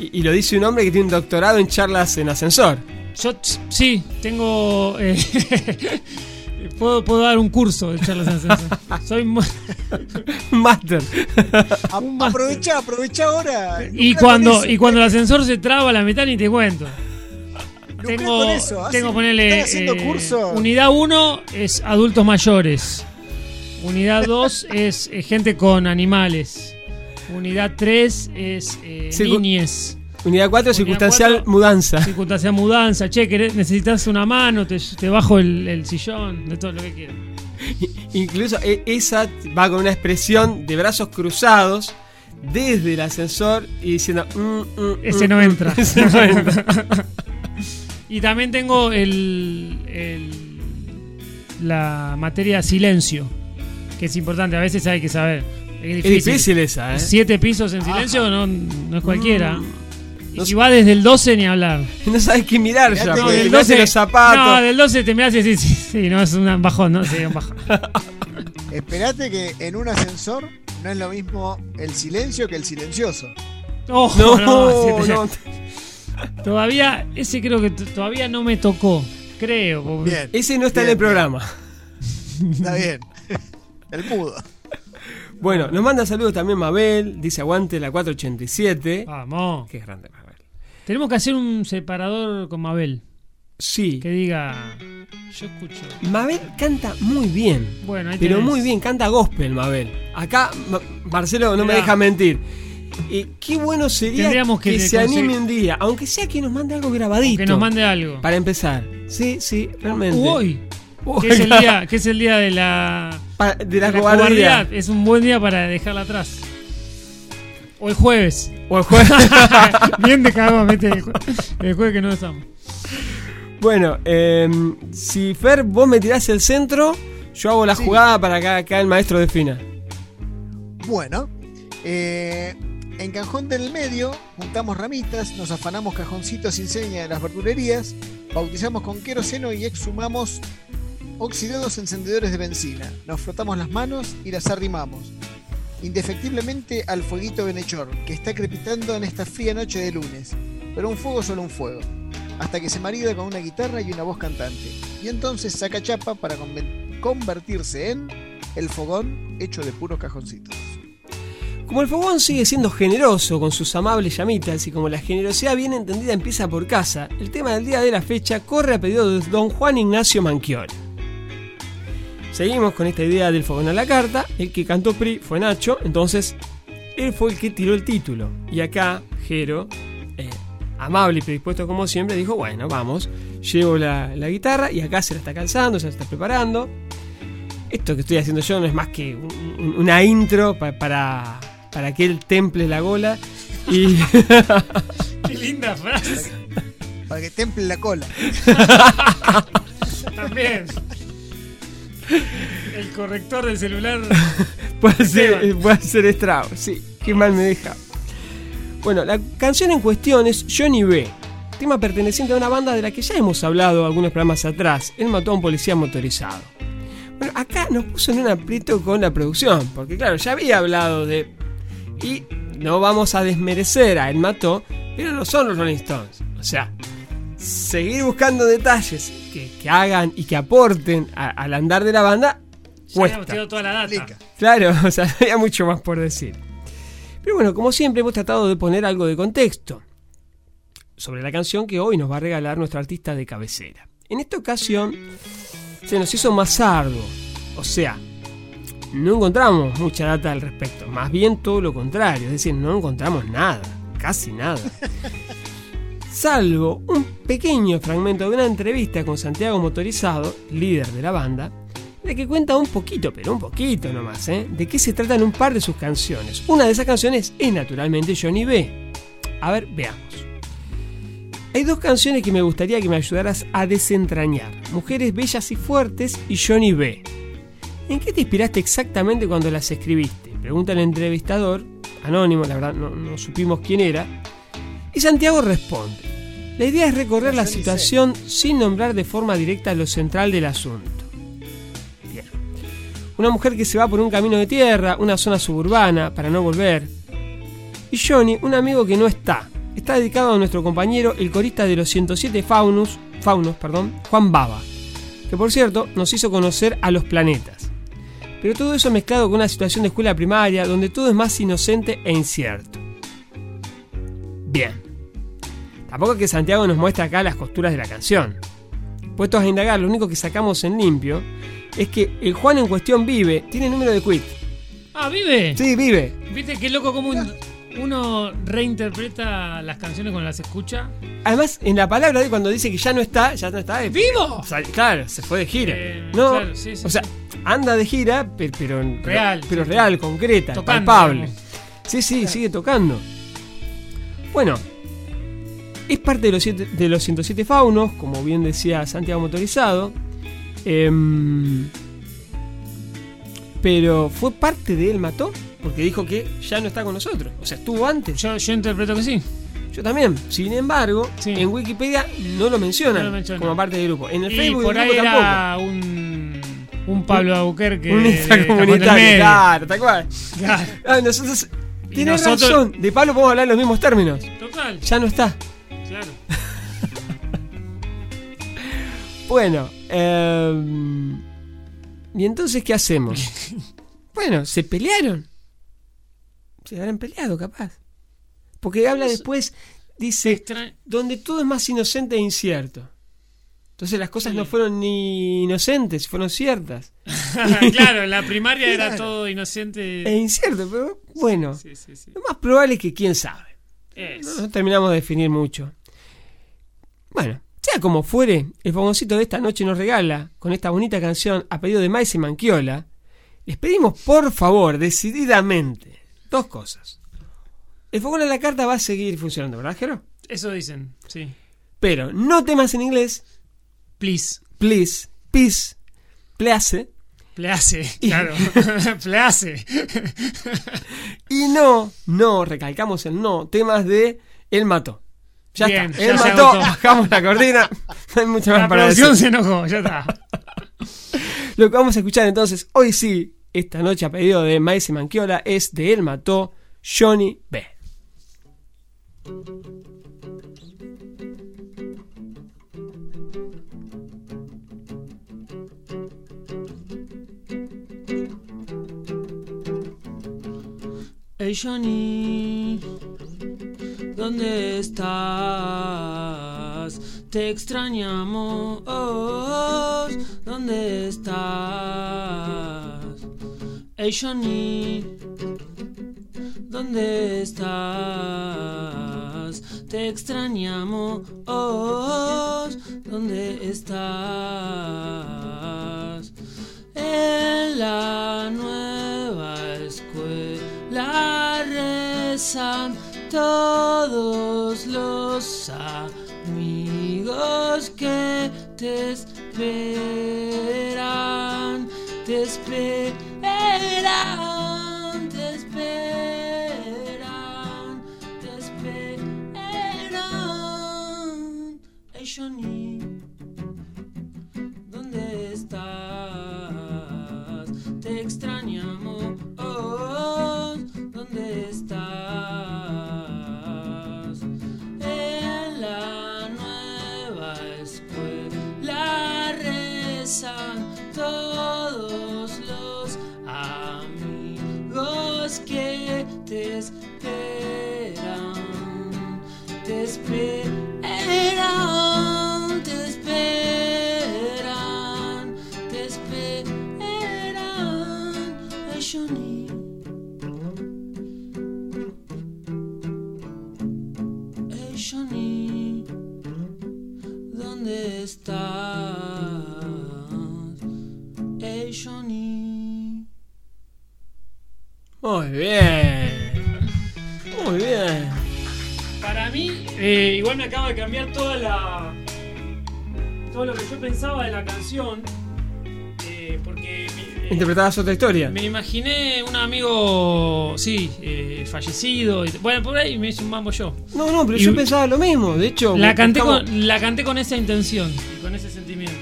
Y, y lo dice un hombre que tiene un doctorado en charlas en ascensor. Yo sí, tengo. eh, puedo, puedo dar un curso de charlas en ascensor. Soy Máster. Aprovecha, aprovecha ahora. y cuando y cuando el ascensor se traba a la mitad ni te cuento. Tengo, con eso. hacen- tengo ponerle están haciendo eh, cursos. unidad 1 es adultos mayores. Unidad 2 es eh, gente con animales. Unidad 3 es eh, Circu- niñes. Unidad 4, circunstancial cuatro. mudanza. Circunstancia mudanza. Che, ¿querés- necesitas una mano, te, te bajo el, el sillón, de todo lo que quieras. Incluso e- esa va con una expresión de brazos cruzados desde el ascensor y diciendo... "Mm, mm, Ese mm, no mm". entra. Ese no entra. y también tengo el, el- la materia silencio, que es importante, a veces hay que saber. Es Es difícil. esa, ¿eh? Siete pisos en silencio no, no es cualquiera. Y No si va desde el 12 ni hablar. No sabes qué mirar ya, porque del te hacen los zapatos. no, del 12 te mirás y decís, sí, sí, no, es un bajón, no, sí, un bajón. Esperate que en un ascensor no es lo mismo el silencio que el silencioso. Ojo, No, no, no. Todavía, ese creo que todavía no me tocó. Creo. porque- Bien, Ese no está en el programa. está bien. El mudo. Bueno, nos manda saludos también Mabel, dice aguante la 487. Vamos. Qué grande Mabel. Tenemos que hacer un separador con Mabel. Sí, Que diga. Yo escucho. Mabel canta muy bien. Bueno, ahí Pero tenés. muy bien, canta gospel, Mabel. Acá, Ma- Marcelo no me deja mentir. Y qué bueno sería Tendríamos que que, se conseguir- anime un día, aunque sea que nos mande algo grabadito. Que nos mande algo. Para empezar. Sí, sí, realmente. U hoy. Uy, Que es, el día, que es el día de la, Pa- de la, de la cobardía. Es un buen día para dejarla atrás. O el jueves. O el jueves. Bien de cagón, vete. El, jue- el jueves que no estamos. bueno, eh, si Fer, vos me tirás el centro, yo hago la Sí. jugada para que acá el maestro defina. Bueno, eh, en Cajón del Medio juntamos ramitas, nos afanamos cajoncitos sin seña de las verdulerías, bautizamos con queroseno y exhumamos oxidados encendedores de benzina. Nos frotamos las manos y las arrimamos. Indefectiblemente al fueguito Benechor, que está crepitando en esta fría noche de lunes. Pero un fuego solo un fuego. Hasta que se marida con una guitarra y una voz cantante. Y entonces saca chapa para convertirse en el fogón hecho de puros cajoncitos. Como el fogón sigue siendo generoso con sus amables llamitas y como la generosidad bien entendida empieza por casa, el tema del día de la fecha corre a pedido de don Juan Ignacio Manchiola. Seguimos con esta idea del fogón a la carta. El que cantó PRI fue Nacho, entonces él fue el que tiró el título. Y acá, Jero, eh, amable y predispuesto como siempre, dijo: Bueno, vamos, llevo la, guitarra y acá se la está calzando, se la está preparando. Esto que estoy haciendo yo no es más que un- un- una intro pa- para, para que él temple la gola. Y Qué linda frase. Para que temple la cola. También. El corrector del celular. puede ser, puede ser estrago, sí. Qué mal me deja. Bueno, la canción en cuestión es Johnny B. Tema perteneciente a una banda de la que ya hemos hablado algunos programas atrás. Él mató a un policía motorizado. Bueno, acá nos puso en un aprieto con la producción, porque claro, ya había hablado de. Y no vamos a desmerecer a Él mató, pero no son los Rolling Stones. O sea, seguir buscando detalles que, que hagan y que aporten a- al andar de la banda Ya cuesta. tirado toda la data. Claro, o sea, había mucho más por decir. Pero bueno, como siempre hemos tratado de poner algo de contexto sobre la canción que hoy nos va a regalar nuestro artista de cabecera. En esta ocasión se nos hizo más arduo, o sea, no encontramos mucha data al respecto, más bien todo lo contrario, es decir, no encontramos nada, casi nada. Salvo un pequeño fragmento de una entrevista con Santiago Motorizado, líder de la banda, de que cuenta un poquito, pero un poquito nomás, ¿eh? de qué se tratan un par de sus canciones. Una de esas canciones es naturalmente Johnny B. A ver, veamos. Hay dos canciones que me gustaría que me ayudaras a desentrañar. Mujeres bellas y fuertes y Johnny B. ¿En qué te inspiraste exactamente cuando las escribiste? Pregunta el entrevistador, anónimo, la verdad no, no supimos quién era. Y Santiago responde. La idea es recorrer la situación sin nombrar de forma directa lo central del asunto. Bien. Una mujer que se va por un camino de tierra, una zona suburbana, para no volver. Y Johnny, un amigo que no está. Está dedicado a nuestro compañero, el corista de los 107 Faunus, Faunos, perdón, Juan Baba, que por cierto nos hizo conocer a los planetas. Pero todo eso mezclado con una situación de escuela primaria donde todo es más inocente e incierto. Bien. Tampoco es que Santiago nos muestra acá las costuras de la canción. Puestos a indagar, lo único que sacamos en limpio es que el Juan en cuestión vive, tiene número de quit. Ah, vive. Sí, vive. ¿Viste qué loco como un- uno reinterpreta las canciones cuando las escucha? Además, en la palabra de cuando dice que ya no está, ya no está. es- ¡Vivo! o sea, claro, se fue de gira. Eh, no, claro, sí, sí, o sea, anda de gira, pe- pero, pero Real, pero real, concreta, Tocando, palpable. Sí, sí, sigue tocando. Bueno, es parte de los, siete- de los 107 faunos, como bien decía Santiago Motorizado. Em, pero fue parte de él mató, porque dijo que ya no está con nosotros. O sea, estuvo antes. Yo, yo interpreto que sí. Yo también. Sin embargo, Sí. en Wikipedia no lo mencionan No lo mencionan. como parte del grupo. En el Y Facebook por del ahí grupo tampoco. era un, un Pablo Albuquerque. Un de Insta Cajón del comunitario, Medio. claro, tal cual. Claro. Ah, nosotros. Tienes nosotros- razón, de Pablo podemos hablar en los mismos términos. Total. Ya no está. Claro. Bueno, em, ¿y entonces qué hacemos? bueno, se pelearon. Se habrán peleado, capaz. Porque habla después, dice, Extra- donde todo es más inocente e incierto. Entonces las cosas Sí. no fueron ni inocentes, fueron ciertas. claro, en la primaria era todo inocente. E incierto, pero bueno. Sí, sí, sí. Lo más probable es que quién sabe. No terminamos de definir mucho. Bueno, sea como fuere, el fogoncito de esta noche nos regala, con esta bonita canción a pedido de Maese Manquiola, les pedimos por favor, decididamente, dos cosas. El fogón a la carta va a seguir funcionando, ¿verdad, Jero? Eso dicen, sí. Pero no temas en inglés, Please. please, peace, please, Please, claro. Please. y no, no, recalcamos el no, temas de él mató. Ya Bien, está, él mató, bajamos la cortina, no hay mucho más La para decir. producción se enojó, ya está. Lo que vamos a escuchar entonces, hoy sí, esta noche a pedido de Maese Manquiola, es de Él Mató, Johnny B. Hey Johnny, ¿dónde estás? Te extrañamos, ¿dónde estás? Hey Johnny, ¿dónde estás? Te extrañamos, ¿dónde estás? En la nueva escuela rezan todos los amigos que te esperan, te esperan, te esperan, te esperan. Hey Johnny, ¿dónde estás? Te extrañamos, ¿dónde estás? En la nueva escuela rezan todos los amigos que te esperan, te esperan, te esperan, Muy bien. Muy bien. Para mí, eh, igual me acaba de cambiar toda la. todo lo que yo pensaba de la canción. eh, porque me, eh, ¿Interpretabas otra historia? me imaginé un amigo, sí, eh, fallecido. y- bueno, por ahí me hice un mambo yo. No, no, pero Y- yo pensaba lo mismo. De hecho, La canté, estamos- con, la canté con esa intención y con ese sentimiento.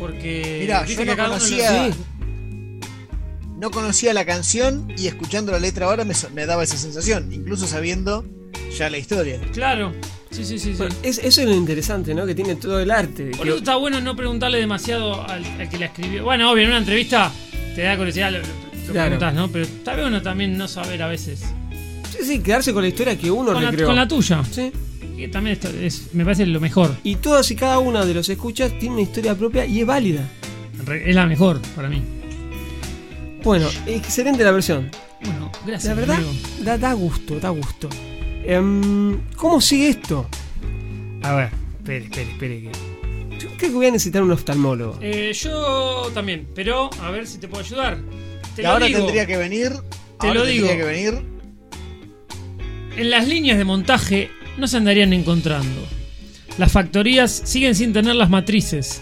Porque. Mirá, viste yo no cada uno lo- conocía- Sí. No conocía la canción y escuchando la letra ahora me, so- me daba esa sensación, incluso sabiendo ya la historia. Claro, sí, sí, sí. sí. Es- eso es lo interesante, ¿no? Que tiene todo el arte. Por Que- eso está bueno no preguntarle demasiado al, al que la escribió. Bueno, obvio, en una entrevista te da curiosidad, lo, lo Claro. preguntás, ¿no? Pero está bueno también no saber a veces. Sí, sí, quedarse con la historia que uno Con la, recreó. con la tuya. Sí. Que también esto es, me parece lo mejor. Y todas y cada una de los escuchas tiene una historia propia y es válida. Es la mejor para mí. Bueno, excelente la versión. Bueno, gracias. La verdad, da, da gusto, da gusto. Em, ¿Cómo sigue esto? A ver, espere, espere, espere. que- Yo creo que voy a necesitar un oftalmólogo. Eh, yo también, pero a ver si te puedo ayudar. Te y lo ahora digo. tendría que venir. Te ahora lo tendría digo. que venir. En las líneas de montaje no se andarían encontrando. Las factorías siguen sin tener las matrices.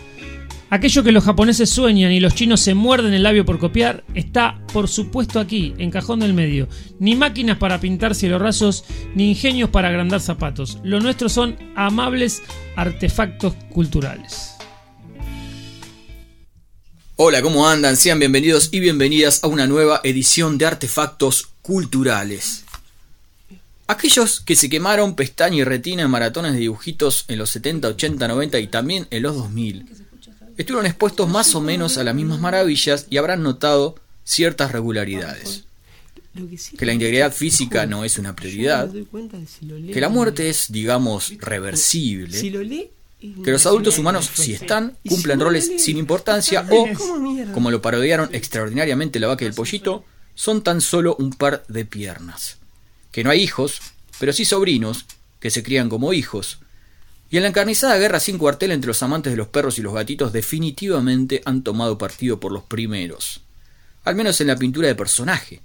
Aquello que los japoneses sueñan y los chinos se muerden el labio por copiar está, por supuesto, aquí, en cajón del medio. Ni máquinas para pintar cielos rasos, ni ingenios para agrandar zapatos. Lo nuestro son amables artefactos culturales. Hola, ¿cómo andan? Sean bienvenidos y bienvenidas a una nueva edición de Artefactos Culturales. Aquellos que se quemaron pestaña y retina en maratones de dibujitos en los 70, 80, 90 y también en los 2000, estuvieron expuestos más o menos a las mismas maravillas y habrán notado ciertas regularidades. Que la integridad física no es una prioridad, que la muerte es, digamos, reversible, que los adultos humanos, si están, cumplen roles sin importancia o, como lo parodiaron extraordinariamente la vaca y el pollito, son tan solo un par de piernas. Que no hay hijos, pero sí sobrinos, que se crían como hijos. Y en la encarnizada guerra sin cuartel entre los amantes de los perros y los gatitos definitivamente han tomado partido por los primeros. Al menos en la pintura de personaje.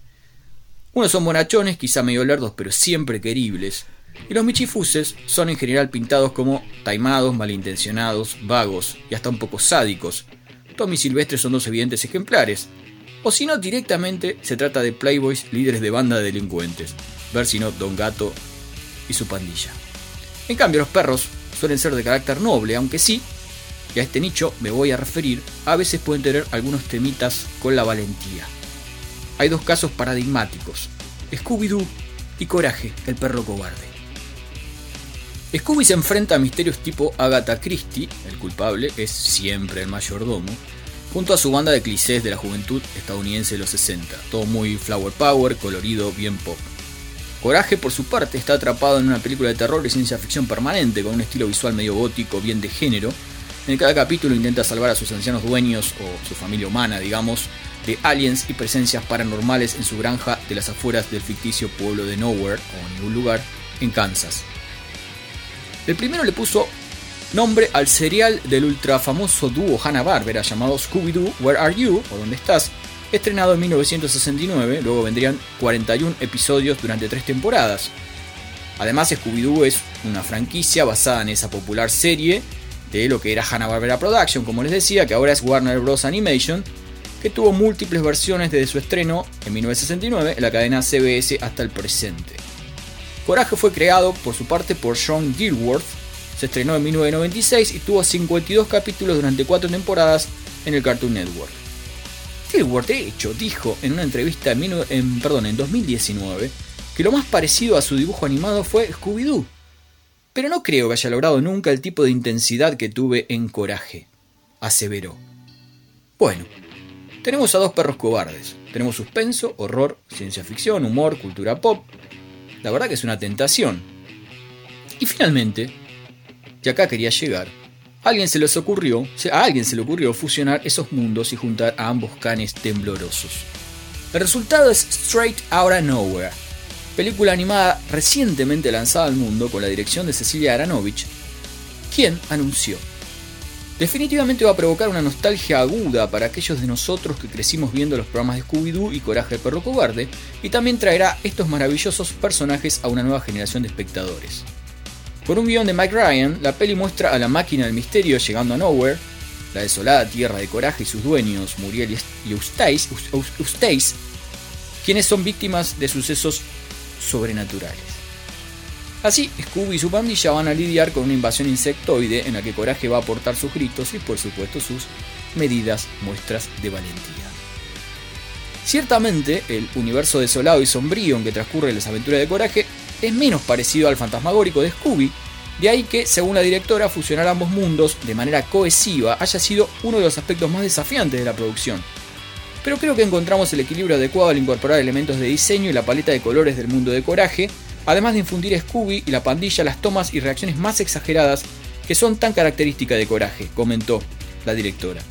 Unos son bonachones, quizá medio lerdos, pero siempre queribles. Y los michifuses son en general pintados como taimados, malintencionados, vagos y hasta un poco sádicos. Tommy y Silvestre son dos evidentes ejemplares. O si no, directamente se trata de playboys líderes de banda de delincuentes. Ver si no Don Gato y su pandilla. En cambio, los perros suelen ser de carácter noble, aunque sí, y a este nicho me voy a referir, a veces pueden tener algunos temitas con la valentía. Hay dos casos paradigmáticos, Scooby-Doo y Coraje, el perro cobarde. Scooby se enfrenta a misterios tipo Agatha Christie, el culpable es siempre el mayordomo, junto a su banda de clichés de la juventud estadounidense de los 60, todo muy flower power, colorido, bien pop. Coraje, por su parte, está atrapado en una película de terror y ciencia ficción permanente, con un estilo visual medio gótico, bien de género. En cada capítulo intenta salvar a sus ancianos dueños, o su familia humana, digamos, de aliens y presencias paranormales en su granja de las afueras del ficticio pueblo de Nowhere, o ningún lugar, en Kansas. El primero le puso nombre al serial del ultra famoso dúo Hanna-Barbera llamado Scooby-Doo, Where Are You? o ¿Dónde estás? Estrenado en 1969, luego vendrían 41 episodios durante tres temporadas. Además, Scooby-Doo es una franquicia basada en esa popular serie de lo que era Hanna-Barbera Production, como les decía, que ahora es Warner Bros. Animation, que tuvo múltiples versiones desde su estreno en 1969 en la cadena CBS hasta el presente. Coraje fue creado por su parte por Sean Gilworth, se estrenó en 1996 y tuvo 52 capítulos durante 4 temporadas en el Cartoon Network. Gilworth, de hecho, dijo en una entrevista en, perdón, en 2019 que lo más parecido a su dibujo animado fue Scooby-Doo. Pero no creo que haya logrado nunca el tipo de intensidad que tuve en Coraje, aseveró. Bueno, tenemos a dos perros cobardes. Tenemos suspenso, horror, ciencia ficción, humor, cultura pop. La verdad que es una tentación. Y finalmente, y acá quería llegar, alguien se les ocurrió, a alguien se le ocurrió fusionar esos mundos y juntar a ambos canes temblorosos. El resultado es Straight Outta Nowhere, película animada recientemente lanzada al mundo con la dirección de Cecilia Aranovich, quien anunció Definitivamente va a provocar una nostalgia aguda para aquellos de nosotros que crecimos viendo los programas de Scooby-Doo y Coraje de Perro Cobarde, y también traerá estos maravillosos personajes a una nueva generación de espectadores. Con un guion de Mike Ryan, la peli muestra a la máquina del misterio llegando a Nowhere, la desolada tierra de Coraje y sus dueños, Muriel y quienes son víctimas de sucesos sobrenaturales. Así, Scooby y su pandilla van a lidiar con una invasión insectoide en la que Coraje va a aportar sus gritos y por supuesto sus medidas muestras de valentía. Ciertamente, el universo desolado y sombrío en que transcurre las aventuras de Coraje es menos parecido al fantasmagórico de Scooby, de ahí que, según la directora, fusionar ambos mundos de manera cohesiva haya sido uno de los aspectos más desafiantes de la producción. Pero creo que encontramos el equilibrio adecuado al incorporar elementos de diseño y la paleta de colores del mundo de Coraje, además de infundir Scooby y la pandilla las tomas y reacciones más exageradas que son tan características de Coraje, comentó la directora.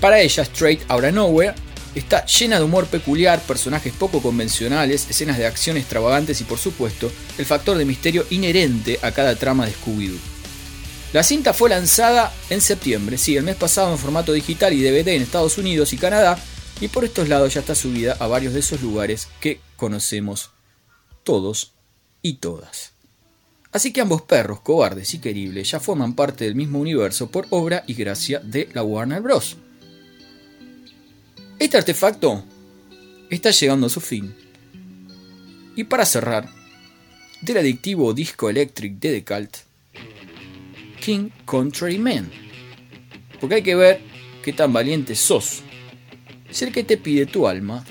Para ella, Straight Outta Nowhere está llena de humor peculiar, personajes poco convencionales, escenas de acción extravagantes y por supuesto el factor de misterio inherente a cada trama de Scooby-Doo. La cinta fue lanzada en septiembre, sí, el mes pasado en formato digital y DVD en Estados Unidos y Canadá, y por estos lados ya está subida a varios de esos lugares que conocemos todos y todas. Así que ambos perros, cobardes y queribles, ya forman parte del mismo universo por obra y gracia de la Warner Bros. Este artefacto está llegando a su fin. Y para cerrar, del adictivo disco electric de The Cult, King Country Man. Porque hay que ver qué tan valiente sos. Si el que te pide tu alma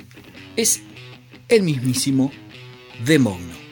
es el mismísimo demonio.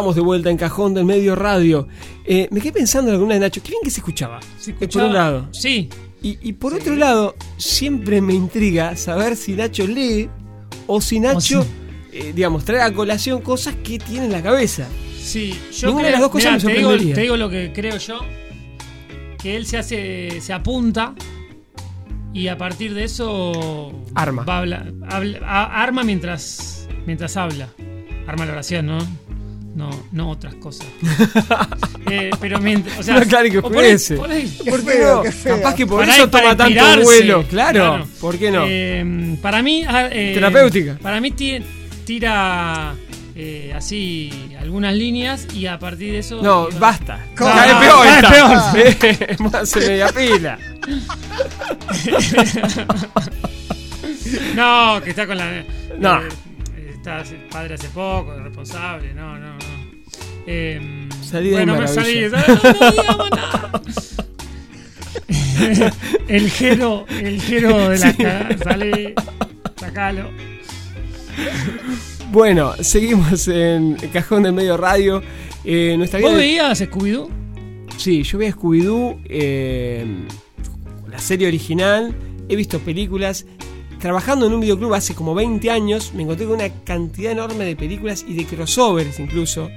Estamos de vuelta en Cajón del Medio Radio. Eh, me quedé pensando en alguna de Nacho. Qué bien que se escuchaba. ¿Se por un lado. Sí. Y, y por otro lado, siempre me intriga saber si Nacho lee o si Nacho, eh, digamos, trae a colación cosas que tiene en la cabeza. Sí, yo Ninguna de las dos cosas mirá, me te digo, sorprendería. te digo lo que creo yo. Que él se hace. se apunta. Y a partir de eso. Arma. va a hablar- habla- a- arma mientras. mientras habla. Arma la oración, ¿no? No, no otras cosas. Eh, pero mientras. O sea, No, claro que por ahí- por ahí- Qué ¿Por qué feo, no? qué feo. Capaz que por para eso ahí- toma tanto vuelo. Claro. ¿Por qué no? Eh, para mí. ah, eh, Terapéutica. Para mí ti- tira así algunas líneas y a partir de eso. no, basta. Cada No, peor. está. Más en media pila. No, que está con la. No. Está padre hace poco, responsable. No, no, no. Eh, Salí de bueno, me maravilla. salí. No, no nada. el gero, el gero de la Sí. Salí, sacalo. Bueno, seguimos en Cajón del Medio Radio. Eh, nuestra ¿Vos de- veías Scooby-Doo? Sí, yo veía Scooby-Doo, eh, la serie original, he visto películas. Trabajando en un videoclub hace como 20 años, me encontré con una cantidad enorme de películas y de crossovers incluso.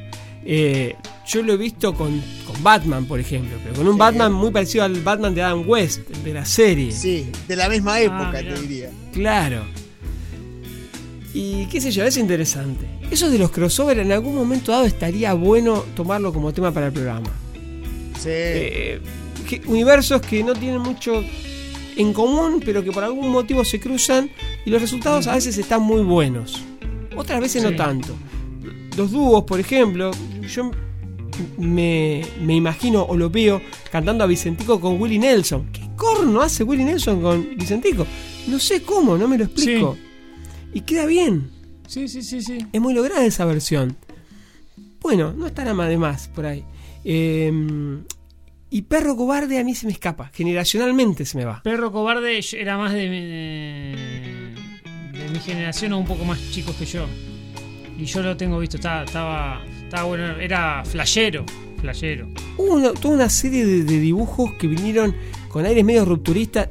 Eh, yo lo he visto con, con Batman, por ejemplo, pero con un Sí. Batman muy parecido al Batman de Adam West, de la serie. Sí, de la misma época, Ah, te diría. Claro. Y qué sé yo, es interesante. Eso de los crossovers en algún momento dado estaría bueno tomarlo como tema para el programa. Sí. Eh, que- universos que no tienen mucho en común, pero que por algún motivo se cruzan y los resultados a veces están muy buenos. Otras veces no tanto. Los dúos, por ejemplo, yo me, me imagino o lo veo cantando a Vicentico con Willie Nelson. ¿Qué corno hace Willie Nelson con Vicentico? No sé cómo, no me lo explico. Y queda bien. Sí, sí, sí, sí. Es muy lograda esa versión. Bueno, no estará más de más por ahí. Eh, y Perro Cobarde a mí se me escapa. Generacionalmente se me va. Perro Cobarde era más de, mi- de mi generación o un poco más chicos que yo. Y yo lo tengo visto, estaba, estaba, estaba bueno, era flashero, flashero. Hubo una- toda una serie de, de dibujos que vinieron con aires medio rupturistas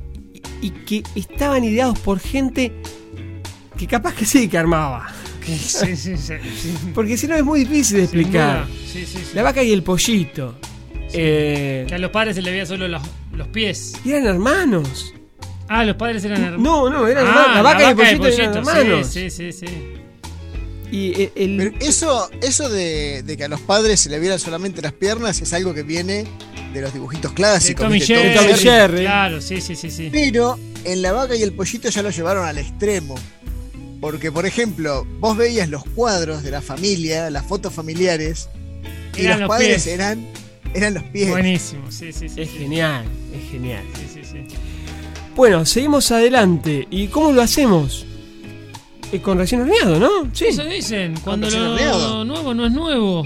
y, y que estaban ideados por gente que capaz que sí que armaba. Sí, sí, sí. Porque si no es muy difícil de explicar. La vaca y el pollito. Eh, Que a los padres se le veía solo los, los pies. y eran hermanos. Ah, los padres eran hermanos. No, no, eran Ah, hermanos. La vaca y el pollito, pollito, eran hermanos. Sí, sí, sí. Y el, el- Pero eso, eso de, de que a los padres se le vieran solamente las piernas es algo que viene de los dibujitos De clásicos. Tommy ¿viste? Jerry. Tom y Jerry. Claro, sí, sí, sí, sí. Pero en la vaca y el pollito ya lo llevaron al extremo. Porque, por ejemplo, vos veías los cuadros de la familia, las fotos familiares, y Eran los, los padres pies. eran, eran los pies. Buenísimo, sí, sí, sí. es sí. genial, es genial. Sí, sí, sí. Bueno, seguimos adelante. ¿Y cómo lo hacemos? Eh, con recién horneado, ¿no? Sí. Eso dicen, cuando lo horneado. nuevo no es nuevo.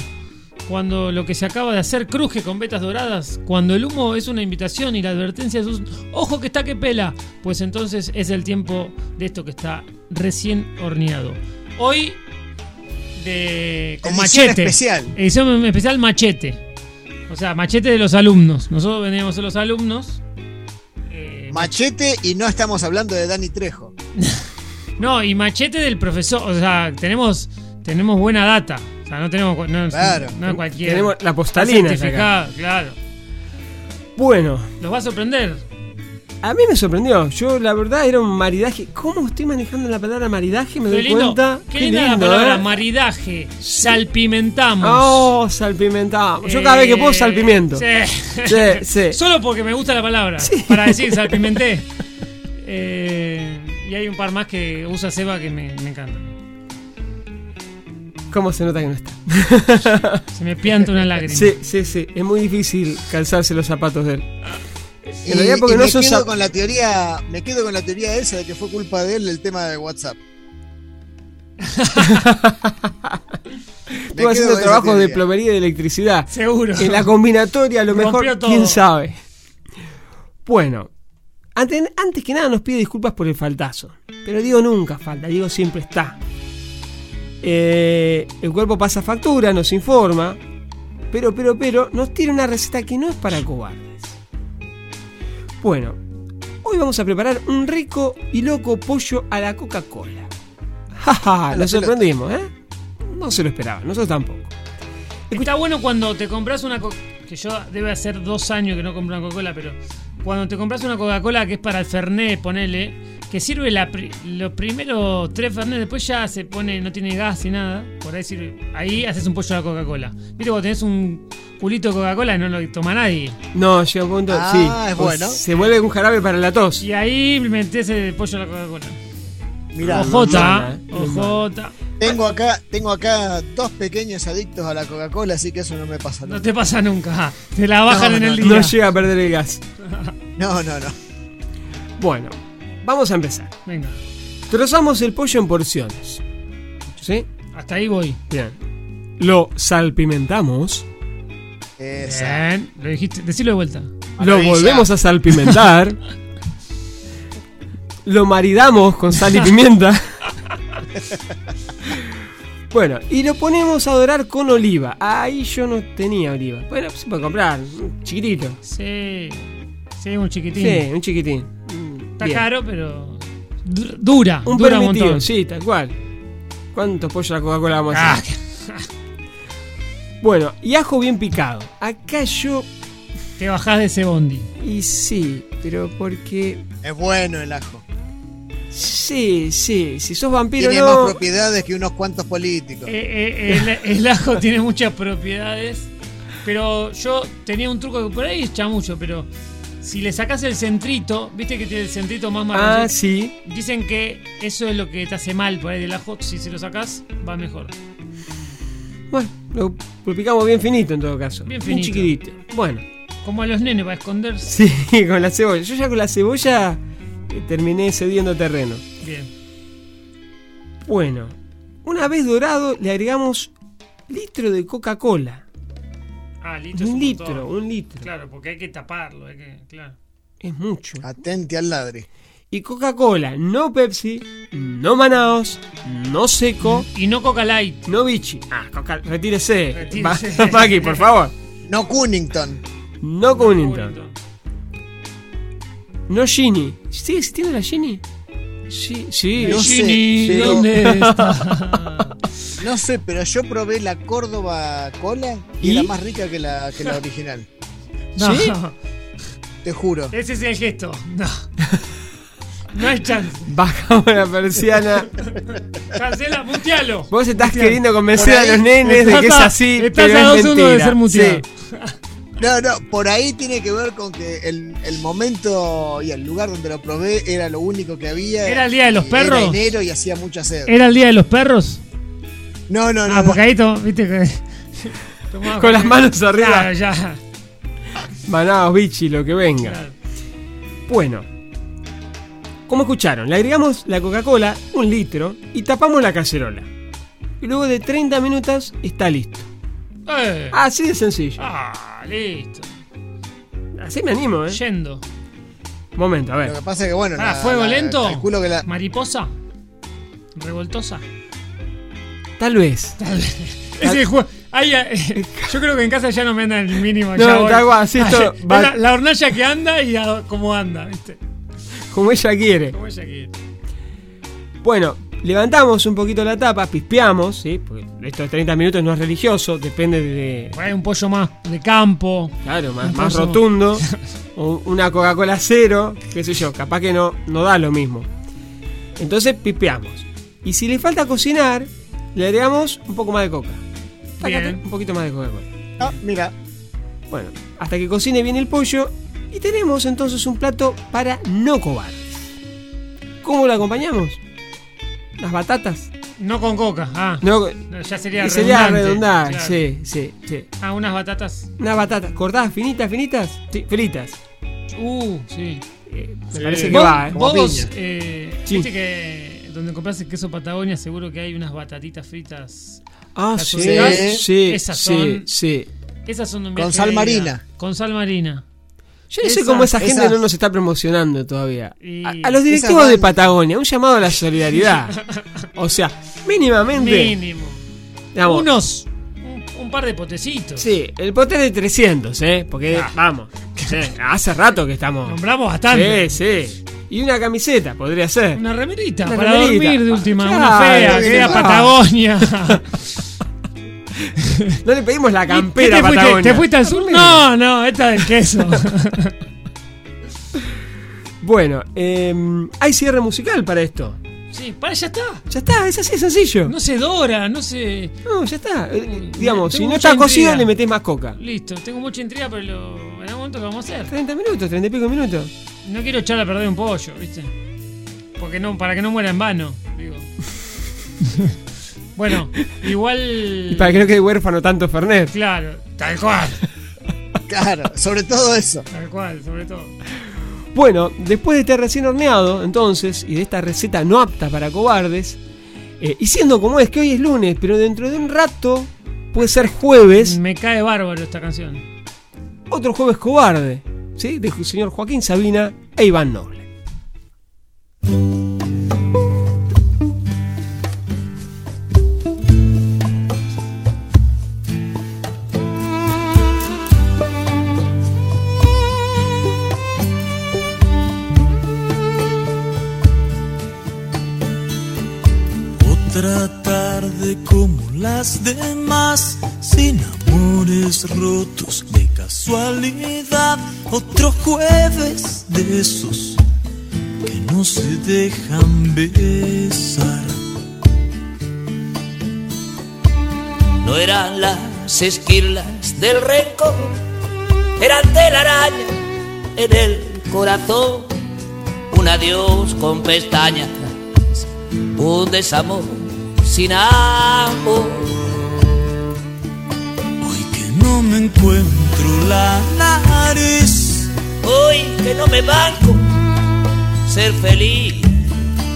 Cuando lo que se acaba de hacer cruje con vetas doradas. Cuando el humo es una invitación y la advertencia es un ojo que está que pela. Pues entonces es el tiempo de esto que está recién horneado. Hoy de con Edición machete. especial. Edición especial machete. O sea, machete de los alumnos. Nosotros veníamos a los alumnos. Eh, Machete y no estamos hablando de Dani Trejo. No, y machete del profesor. O sea, tenemos, tenemos buena data. O sea, no tenemos. No, Claro. no cualquiera. Tenemos la postalina. certificada, claro. Bueno, Los va a sorprender. A mí me sorprendió. Yo, la verdad, era un maridaje. ¿Cómo estoy manejando la palabra maridaje? Me Qué doy lindo. cuenta. Qué, linda la palabra, ¿eh? maridaje. Salpimentamos. Oh, salpimentamos. Yo cada vez que puedo Eh, salpimento. Sí. Sí, sí. Solo porque me gusta la palabra. Sí. Para decir salpimenté. Eh, y hay un par más que usa Seba que me, me encantan. ¿Cómo se nota que no está? Se me pianta una lágrima. Sí, sí, sí. Es muy difícil calzarse los zapatos de él. Y, En realidad porque y no me quedo con la teoría, me quedo con la teoría esa de que fue culpa de él el tema de WhatsApp. Estuvo haciendo trabajos de plomería y de electricidad. Seguro. En la combinatoria, a lo Rompió mejor, todo. quién sabe. Bueno, antes, antes que nada nos pide disculpas por el faltazo. Pero digo nunca falta, digo siempre está. Eh, el cuerpo pasa factura, nos informa, pero, pero, pero, nos tiene una receta que no es para cobardes. Bueno, hoy vamos a preparar un rico y loco pollo a la Coca-Cola. Jaja, lo sorprendimos, ¿eh? No se lo esperaba, nosotros tampoco. Está bueno cuando te compras una co- que yo debe hacer dos años que no compro una Coca-Cola, pero cuando te compras una Coca-Cola que es para el Fernet, ponele, que sirve la pri- los primeros tres Fernet, después ya se pone, no tiene gas y nada, por ahí sirve, ahí haces un pollo a la Coca-Cola. Viste cuando tenés un culito de Coca-Cola no lo toma nadie. No, llega un punto, Ah, sí. es bueno. Se vuelve un jarabe para la tos. Y ahí metés el pollo a la Coca-Cola. Mirá, Ojota, no, no, no. ojota. tengo acá, tengo acá dos pequeños adictos a la Coca-Cola, así que eso no me pasa No nunca. te pasa nunca. Te la bajan No, en no, el no. día. No llega a perder el gas. No, no, no. Bueno, vamos a empezar. Venga, Trozamos el pollo en porciones. ¿Sí? hasta ahí voy. Bien. Lo salpimentamos. Esa. Bien, lo dijiste, decilo de vuelta. Lo volvemos a salpimentar. lo maridamos con sal y pimienta. bueno, y lo ponemos a dorar con oliva. Ahí yo no tenía oliva. Bueno, se puede comprar. un Chiquitito. Sí, sí, un chiquitín. Sí, un chiquitín. Está bien. caro, pero du- dura, Un dura un permitido, montón. sí, tal cual. ¿Cuántos pollos a la Coca-Cola vamos a Ah, hacer? Bueno, y ajo bien picado. Acá yo. te bajás de ese bondi. Y sí, pero porque. Es bueno el ajo. Sí, sí, si sos vampiro Tiene no. más propiedades que unos cuantos políticos. Eh, eh, el, el ajo tiene muchas propiedades, pero yo tenía un truco que por ahí es chamucho, pero si le sacás el centrito, viste que tiene el centrito más marrón. Ah, sí. Dicen que eso es lo que te hace mal por ahí del ajo. Si se lo sacás, va mejor. Bueno, lo, lo picamos bien finito en todo caso. Bien finito. chiquitito. Bueno, Como a los nenes para esconderse. sí, con la cebolla. Yo ya con la cebolla terminé cediendo terreno. Bien. Bueno, una vez dorado le agregamos litro de Coca-Cola. Ah, litro es Un un litro, montón. un litro. Claro, porque hay que taparlo, hay que, claro. Es mucho. Atente al ladri. Y Coca-Cola, no Pepsi, no Manaos, no Seco, Y no Coca Light. no Vichy. Ah, Coca, retírese. Retírese. Va- Maki, por favor. No Cunnington. No Cunnington. Bonito. No Ginny. ¿Sigue existiendo la Ginny? Sí, sí. No El sé, pero- ¿dónde está? No sé, pero yo probé la Córdoba Cola y, ¿Y? era más rica que la, que la original. No, ¿Sí? Te juro. ese es el gesto. No. No hay chance. Bajamos la persiana. Cancela, mutealo. Vos estás Mutealo. queriendo convencer a los nenes de que es así, Estás pero a es dos segundos de ser muteado. Sí. No, no, por ahí tiene que ver con que el, el momento y el lugar donde lo probé era lo único que había. ¿Era el día de los perros? Era enero y hacía mucha sed. ¿Era el día de los perros? No, no, no. Ah, no. porque ahí to- viste que. tomaba Con las manos arriba. Claro, ya. Manaos, bichi, lo que venga. Claro. Bueno, como escucharon, le agregamos la Coca-Cola, un litro, y tapamos la cacerola. Y luego de 30 minutos está listo. Eh. Así de sencillo. Ah, listo. Así me animo, ¿eh? Yendo. Momento, a Lo ver. que pasa es que, bueno. Ah, la- fuego la- lento. Calculo que la. Mariposa. Revoltosa. Tal vez. Ese jue- Ay, yo creo que en casa ya no me anda el mínimo. No, ya voy. tal cual, así esto Ay, va- la, la hornalla que anda y a- cómo anda, ¿viste? Como ella quiere. Como ella quiere. Bueno, levantamos un poquito la tapa, pispeamos, ¿sí? Porque estos 30 minutos no es religioso, depende de. Ahí un pollo más de campo. Claro, más, más rotundo. o una Coca-Cola cero, qué sé yo, capaz que no, no da lo mismo. Entonces pispeamos. Y si le falta cocinar, le agregamos un poco más de coca. Tácate, Bien. Un poquito más de Coca-Cola. Ah, mira. Bueno, hasta que cocine bien el pollo. Y tenemos entonces un plato para no cobardes. ¿Cómo lo acompañamos? Las batatas. No con coca. Ah, No, ya sería sería redundante. Claro. sí, sí, sí. Ah, unas batatas. Unas batatas cortadas, finitas, finitas. Sí, fritas. Uh, sí. Eh, me Sí. parece que Vos, va, ¿eh? Como vos, eh, Sí. viste que donde compras el queso Patagonia seguro que hay unas batatitas fritas. Ah, sí, sí, esas sí, son- sí. Esas son de un Con sal marina. Con sal marina. Yo no sé cómo esa gente esa- no nos está promocionando todavía. A, a los directivos Esa de Patagonia, un llamado a la solidaridad. o sea, mínimamente. Mínimo. digamos, Unos. Un, un par de potecitos. Sí, el pote de 300, ¿eh? Porque, Ah. vamos, sí, hace rato que estamos. Nombramos bastante. Sí, sí. Y una camiseta, podría ser. Una remerita Una para remerita. dormir de última. Claro, una fea, que era. Patagonia. No le pedimos la ¿Qué campera te, fuiste, Patagonia. ¿Te fuiste al sur? No, no, esta del queso. Bueno, eh, hay cierre musical para esto. sí, para, ya está. Ya está, es así de sencillo. No se dora, no se. No, ya está. Eh, Uy, digamos, tengo si no está cocido, le metés más coca. Listo, tengo mucha intriga, pero lo- en algún momento lo vamos a hacer. 30 minutos, 30 y pico minutos. No quiero echar a perder un pollo, ¿viste? Porque no, para que no muera en vano, digo. bueno, igual. Y para que no quede huérfano tanto Fernet. Claro, tal cual. Claro, sobre todo eso. Tal cual, sobre todo. Bueno, después de este recién horneado, entonces, y de esta receta no apta para cobardes, eh, y siendo como es que hoy es lunes, pero dentro de un rato puede ser jueves, Me cae bárbaro esta canción. otro jueves cobarde, ¿sí? Del señor Joaquín Sabina e Iván Noble. Las demás, sin amores rotos de casualidad. Otro jueves de esos que no se dejan besar. No eran las esquirlas del rencor, eran telaraña en el corazón. Un adiós con pestañas, un desamor sin amor. Hoy que no me encuentro la nariz, Hoy que no me banco ser feliz,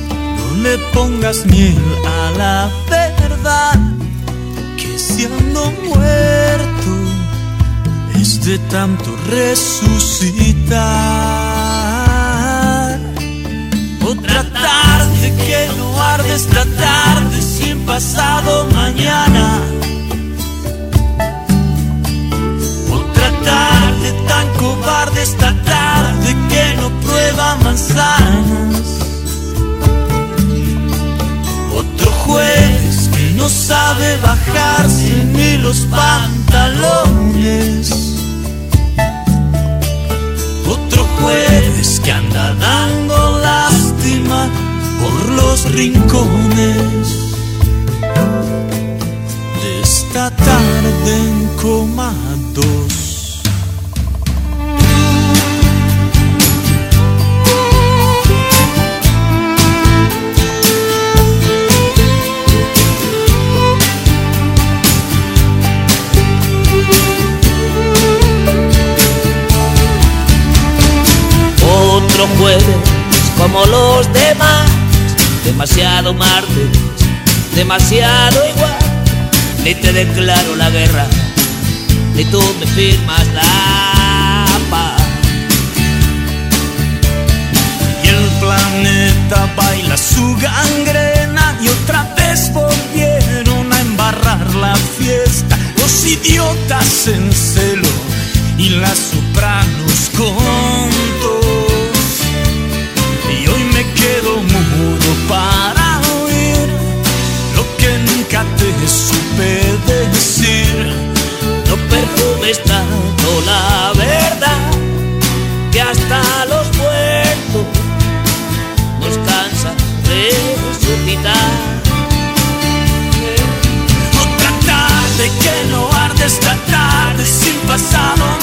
no le pongas miel a la verdad. Que si ando muerto es de tanto resucitar. Otra que no arde esta tarde sin pasado mañana. Otra tarde tan cobarde esta tarde que no prueba manzanas. Otro jueves que no sabe bajarse ni los pantalones. Otro jueves que anda dando por los rincones de esta tarde en coma dos. otro jueves como los demás, demasiado martes, demasiado igual. Ni te declaro la guerra, ni tú me firmas la paz. Y el planeta baila su gangrena y otra vez volvieron a embarrar la fiesta. Los idiotas en celo y las sopranos con que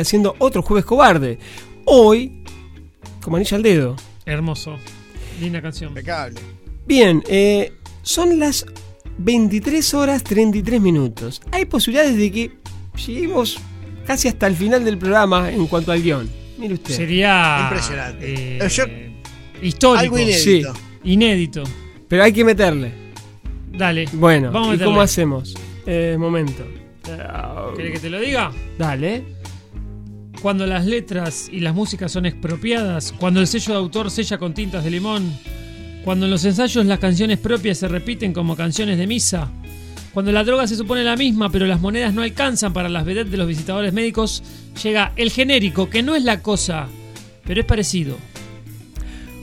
Haciendo otro jueves cobarde. Hoy, como anilla al dedo. Hermoso. Linda canción. Impecable. Bien, eh, son las 23 horas 33 minutos. Hay posibilidades de que lleguemos casi hasta el final del programa en cuanto al guion. Mire usted. Sería. Impresionante. eh, Yo- histórico. Algo inédito. Inédito. Pero hay que meterle. Dale. Bueno, Vamos ¿y meterle. cómo hacemos? Eh, momento. ¿Querés que te lo diga? Dale. Cuando las letras y las músicas son expropiadas, cuando el sello de autor sella con tintas de limón, cuando en los ensayos las canciones propias se repiten como canciones de misa, cuando la droga se supone la misma pero las monedas no alcanzan para las vedettes de los visitadores médicos, llega el genérico, que no es la cosa, pero es parecido.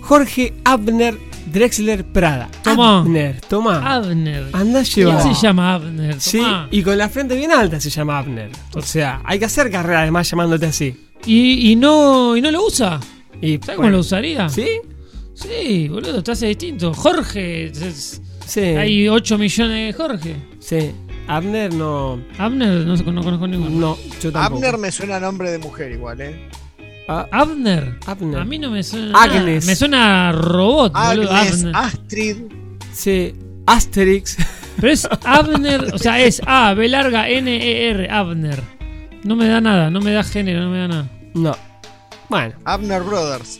Jorge Abner Drexler Prada. Tomá. Abner, toma. Abner. Anda a ¿Quién se llama Abner? Sí, y con la frente bien alta se llama Abner. O sea, hay que hacer carrera además llamándote así. ¿Y, y no, y no lo usa. Y, ¿Sabes cómo lo usaría? ¿Sí? Sí, boludo, te hace distinto. Jorge. es- Sí. Hay 8 millones de Jorge. Sí. Abner no. Abner, no, no conozco ninguno. No, yo tampoco. Abner me suena a nombre de mujer igual, ¿eh? Ah, Abner. Abner. A mí no me suena. Agnes. Me suena a robot. Agnes, Abner. Astrid. Sí. Asterix. Pero es Abner, o sea, es A, B larga, N, E, R, Abner. No me da nada, no me da género, no me da nada. No. Bueno. Abner Brothers.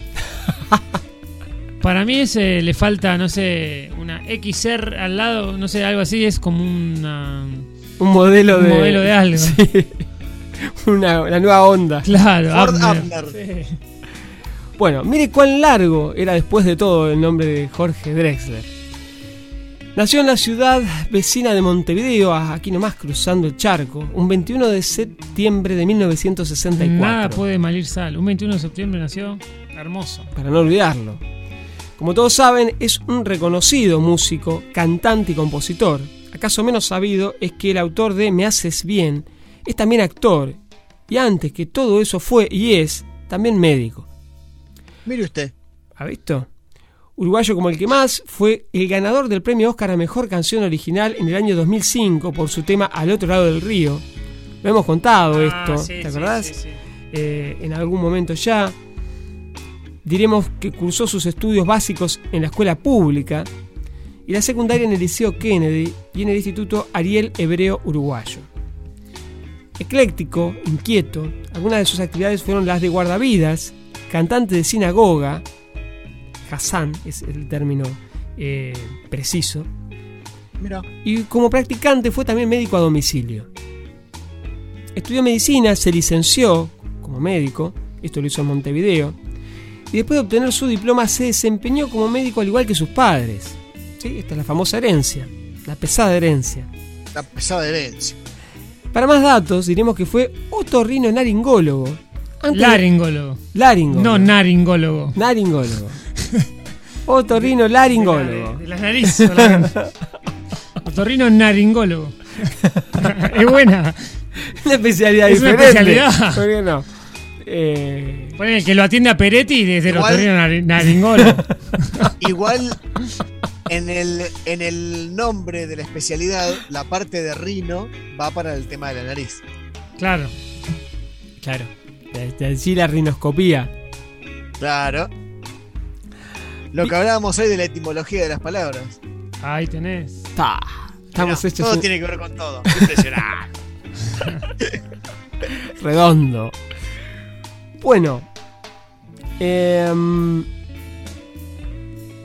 Para mí ese le falta, no sé, una XR al lado, no sé, algo así, es como una. Un modelo Un de. modelo de algo. Sí. Una, la nueva onda. Claro, Ford Abner. Abner. Sí. Bueno, mire cuán largo era después de todo el nombre de Jorge Drexler. Nació en la ciudad vecina de Montevideo, aquí nomás cruzando el charco, un 21 de septiembre de 1964. Nada puede malir sal. Un 21 de septiembre nació. Hermoso. para no olvidarlo. Como todos saben, es un reconocido músico, cantante y compositor. Acaso menos sabido es que el autor de Me Haces Bien es también actor, y antes que todo eso fue y es también médico. Mire usted. ¿Ha visto? Uruguayo como el que más, fue el ganador del premio Oscar a Mejor Canción Original en el año 2005 por su tema Al otro lado del río. Lo hemos contado esto, Ah, sí, ¿te sí, acordás? sí, sí. eh, en algún momento ya. Diremos que cursó sus estudios básicos en la escuela pública y la secundaria en el Liceo Kennedy y en el Instituto Ariel Hebreo Uruguayo. Ecléctico, inquieto, algunas de sus actividades fueron las de guardavidas, cantante de sinagoga, Hassan es el término eh, preciso, Mira. y como practicante fue también médico a domicilio. Estudió medicina, se licenció como médico, esto lo hizo en Montevideo, y después de obtener su diploma se desempeñó como médico al igual que sus padres. ¿Sí? Esta es la famosa herencia, la pesada herencia. La pesada herencia. Para más datos, diremos que fue otorrino naringólogo. Antes de- Laringólogo. Laringólogo. No naringólogo. Naringólogo. Otorrino laringólogo. De, de la. Otorrino naringólogo. es buena. Una especialidad Es una especialidad. ¿Por qué no? Eh, el que lo atiende a Peretti desde el otorrino nari- naringólogo. Igual en el, en el nombre de la especialidad, la parte de rino va para el tema de la nariz. Claro. claro. De, de allí la rinoscopía. Claro. Lo que hablábamos hoy de la etimología de las palabras. Ahí tenés. Ta, Estamos Mirá, hechos todo un- tiene que ver con todo. Impresionante. redondo. Bueno. em,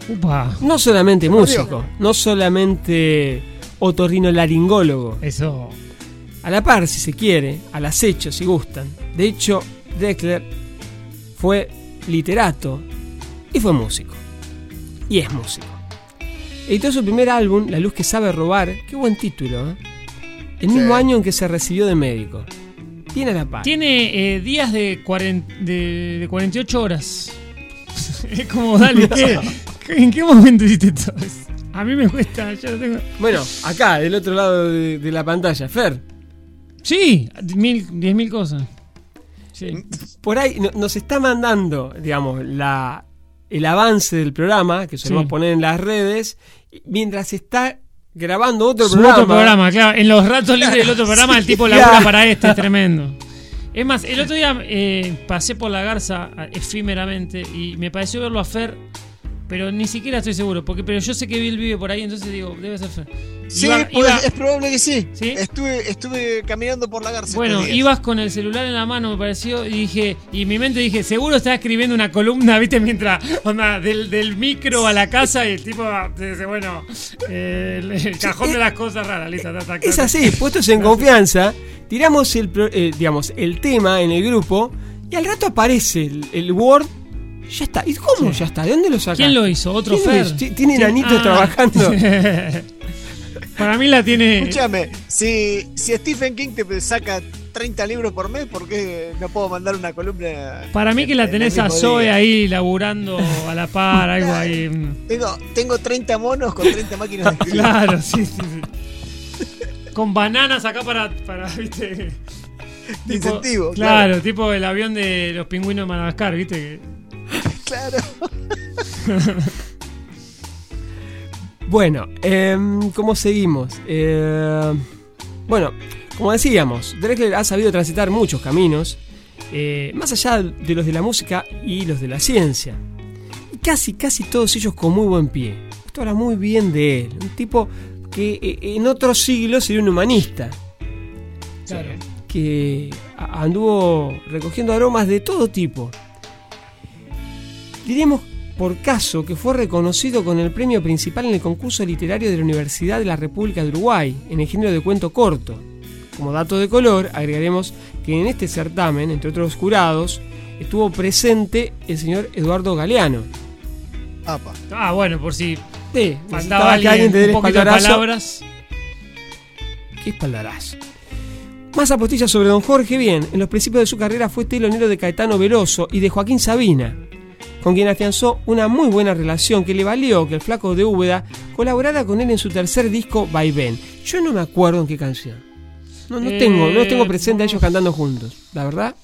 Upa. No solamente músico, no solamente otorrinolaringólogo. Eso. A la par, si se quiere, al acecho, si gustan. De hecho, Drexler fue literato y fue músico. Y es músico. Editó su primer álbum, La luz que sabe robar. Qué buen título, ¿eh? El mismo año en que se recibió de médico. Bien a la par. Tiene eh, días de, cuaren- de, de 48 horas. es como, dale, ¿qué? ¿En qué momento hiciste todo eso? A mí me cuesta, yo lo tengo. Bueno, acá, del otro lado de, de la pantalla, Fer. Sí, mil, diez mil cosas. Sí. Por ahí no- nos está mandando, digamos, la, el avance del programa, que solemos Sí. poner en las redes, mientras está grabando otro Su programa. otro programa, claro. En los ratos libres del otro programa, el tipo labura claro. para este, es tremendo. Es más, el otro día eh, pasé por la garza a- efímeramente y me pareció verlo a Fer, pero ni siquiera estoy seguro, porque pero yo sé que Bill vive por ahí, entonces digo, debe ser Fer. Sí, Iba- pues, iba- es probable que sí. ¿Sí? Estuve, estuve caminando por la garza. bueno, ibas con el celular en la mano, me pareció, y dije, y mi mente dije, seguro está escribiendo una columna, viste, mientras, onda, del, del micro a la casa y el tipo dice, bueno, eh, el, el cajón de las cosas raras, listo, ta, ta, Es así, puestos en confianza, tiramos el, eh, digamos, el tema en el grupo y al rato aparece el, el Word. Ya está. ¿Y cómo ya está? ¿De dónde lo sacaste? ¿Quién lo hizo? ¿Otro ¿Quién lo Fer? Tiene enanitos Ah. trabajando. Para mí la tiene. Escúchame, si, si Stephen King te saca 30 libros por mes, ¿por qué no puedo mandar una columna? Para mí que la tenés a Zoe día? ahí laburando a la par, algo ahí. Tengo, tengo 30 monos con 30 máquinas de escribir. Claro, sí, sí, sí. Con bananas acá para, para ¿viste? De incentivo, Claro, claro. tipo el avión de los pingüinos de Madagascar, ¿viste? Claro. Bueno, em, ¿cómo seguimos? Eh, bueno, como decíamos, Drexler ha sabido transitar muchos caminos, eh, más allá de los de la música y los de la ciencia. Y casi, casi todos ellos con muy buen pie. Esto habla muy bien de él, un tipo que eh, en otro siglo sería un humanista, Claro. que anduvo recogiendo aromas de todo tipo. Diremos por caso que fue reconocido con el premio principal en el concurso literario de la Universidad de la República de Uruguay, en el género de cuento corto. Como dato de color, agregaremos que en este certamen, entre otros jurados, estuvo presente el señor Eduardo Galeano. Apa. Ah, bueno, por si Sí, faltaba necesitaba que alguien, te dé palabras. ¿Qué espaldarazo? Más apostillas sobre don Jorge, bien, en los principios de su carrera fue telonero de Caetano Veloso y de Joaquín Sabina, con quien afianzó una muy buena relación que le valió que el flaco de Úbeda colaborara con él en su tercer disco Vaivén. Yo no me acuerdo en qué canción. No, no Eh, tengo, no tengo presente a ellos cantando juntos, la verdad.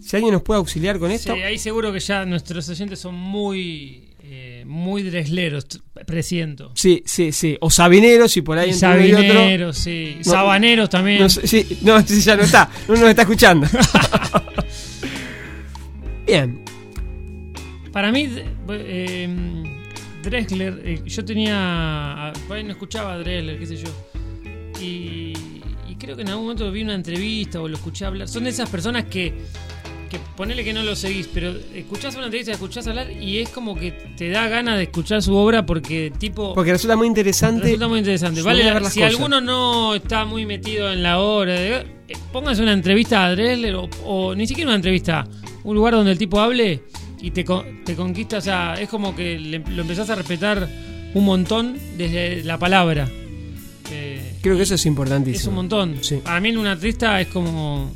Si alguien nos puede auxiliar con Sí, esto. ahí seguro que ya nuestros oyentes son muy, eh, muy dresleros, presiento. Sí, sí, sí. O Sabineros y por ahí Y sabineros, sí. No, Sabaneros también. No, sí, no, ese ya no está. No nos está escuchando. Bien. Para mí, eh, Drexler, eh, yo tenía. Por ahí no escuchaba a Drexler, qué sé yo. Y, y creo que en algún momento vi una entrevista o lo escuché hablar. Son de esas personas que. que ponele que no lo seguís, pero escuchás una entrevista, escuchás hablar y es como que te da ganas de escuchar su obra porque, tipo. Porque resulta muy interesante. Resulta muy interesante. Vale, la- si cosas. alguno no está muy metido en la obra, eh, póngase una entrevista a Drexler o, o ni siquiera una entrevista, un lugar donde el tipo hable y te, te conquista. O sea, es como que le- lo empezás a respetar un montón desde la palabra. Eh, Creo que eso es importantísimo. es un montón. Sí. Para mí en un artista es como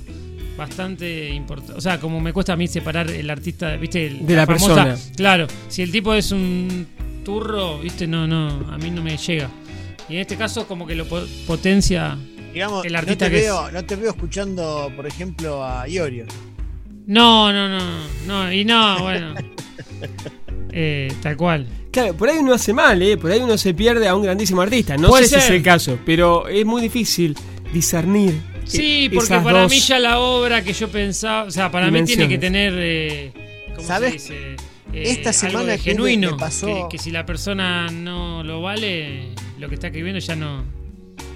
bastante importante. O sea, como me cuesta a mí separar el artista, ¿viste? El- De la persona. Claro, si el tipo es un turro, ¿viste? No, no, a mí no me llega. Y en este caso como que lo po- potencia. Digamos, El no, artista te que es. veo, no te veo escuchando, por ejemplo, a Iorio. No, no, no, no, y no, bueno. Eh, tal cual. Claro, por ahí uno hace mal, ¿eh? Por ahí uno se pierde a un grandísimo artista. No Puede sé si es ser. el caso, pero es muy difícil discernir. Sí, eh, porque esas para dos mí ya la obra que yo pensaba, o sea, para mí tiene que tener, eh, ¿cómo ¿Sabes? se dice? Eh, Esta algo semana de que me- genuino, me pasó- que, que si la persona no lo vale, lo que está escribiendo ya no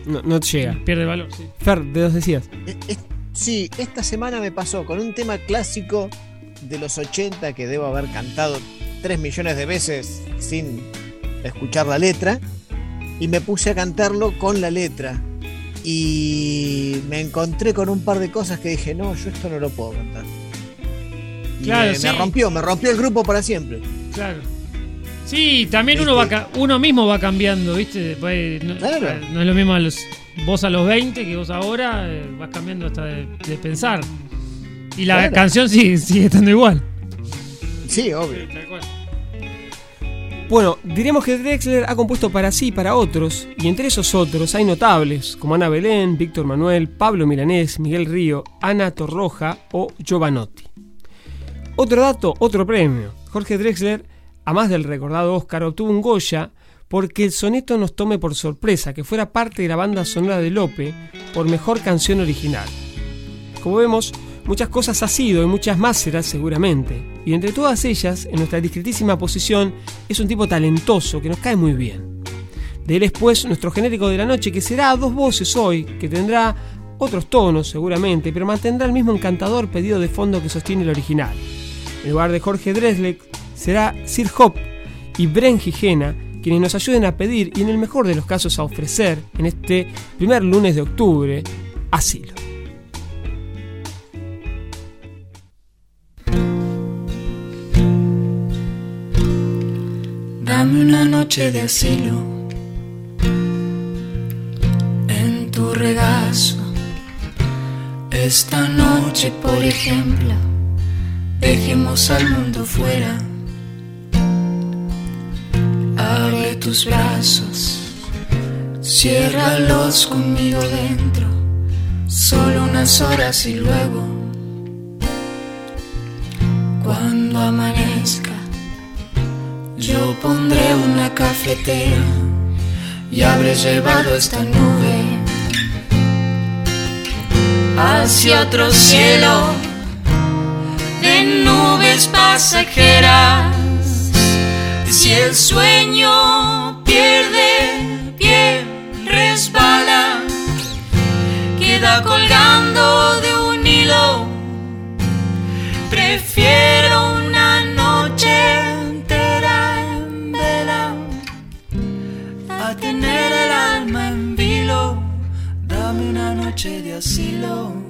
No, no te llega. pierde valor. sí. Fer, ¿de dos decías? Sí, esta semana me pasó con un tema clásico de los 80 que debo haber cantado tres millones de veces sin escuchar la letra y me puse a cantarlo con la letra. Y me encontré con un par de cosas que dije, no, yo esto no lo puedo cantar. Claro, me, sí. me rompió, me rompió el grupo para siempre. Claro. Sí, también uno va ca- uno mismo va cambiando, ¿viste? Después, no, Claro. no es lo mismo a los, vos a los 20 que vos ahora eh, vas cambiando hasta de, de pensar. Y la Claro. canción sigue, sigue estando igual. Sí, obvio. Tal cual. Bueno, diremos que Drexler ha compuesto para sí y para otros, y entre esos otros hay notables como Ana Belén, Víctor Manuel, Pablo Milanés, Miguel Río, Ana Torroja o Giovanotti. Otro dato, otro premio. Jorge Drexler, a más del recordado Oscar, obtuvo un Goya porque el soneto nos tome por sorpresa que fuera parte de la banda sonora de Lope por mejor canción original. Como vemos, muchas cosas ha sido y muchas más será seguramente. Y entre todas ellas, en nuestra discretísima posición, es un tipo talentoso que nos cae muy bien. De él es pues nuestro genérico de la noche, que será a dos voces hoy, que tendrá otros tonos seguramente, pero mantendrá el mismo encantador pedido de fondo que sostiene el original. En lugar de Jorge Dresler será Sir Hop y Bren Gijena quienes nos ayuden a pedir y en el mejor de los casos a ofrecer en este primer lunes de octubre asilo. Dame una noche de asilo en tu regazo. Esta noche, por ejemplo, dejemos al mundo fuera. Abre tus brazos, ciérralos conmigo dentro. Solo unas horas y luego, cuando amanezca. Yo pondré una cafetera y habré llevado esta nube hacia otro cielo de nubes pasajeras. Si el sueño pierde pie, resbala, queda colgando de un hilo. Prefiero una noche entera en vela a tener el alma en vilo. Dame una noche de asilo.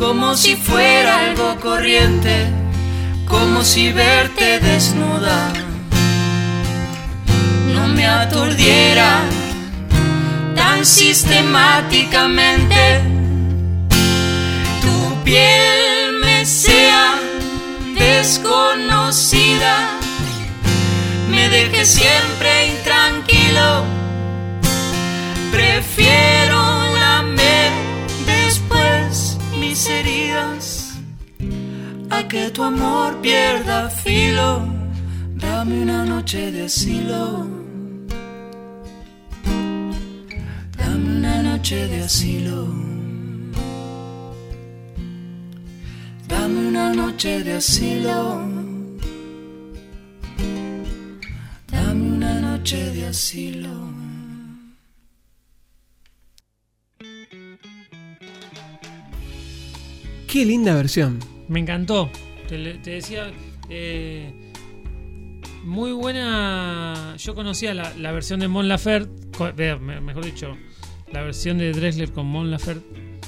como si fuera algo corriente, como si verte desnuda no me aturdiera tan sistemáticamente. Tu piel me sea desconocida, me deje siempre intranquilo. Prefiero que tu amor pierda filo. Dame una noche de asilo. Dame una noche de asilo. Dame una noche de asilo. Dame una noche de asilo. Qué linda versión. Me encantó. Te, te decía. eh, muy buena. Yo conocía la, la versión de Mon Laferte. me- Mejor dicho, la versión de Dressler con Mon Laferte.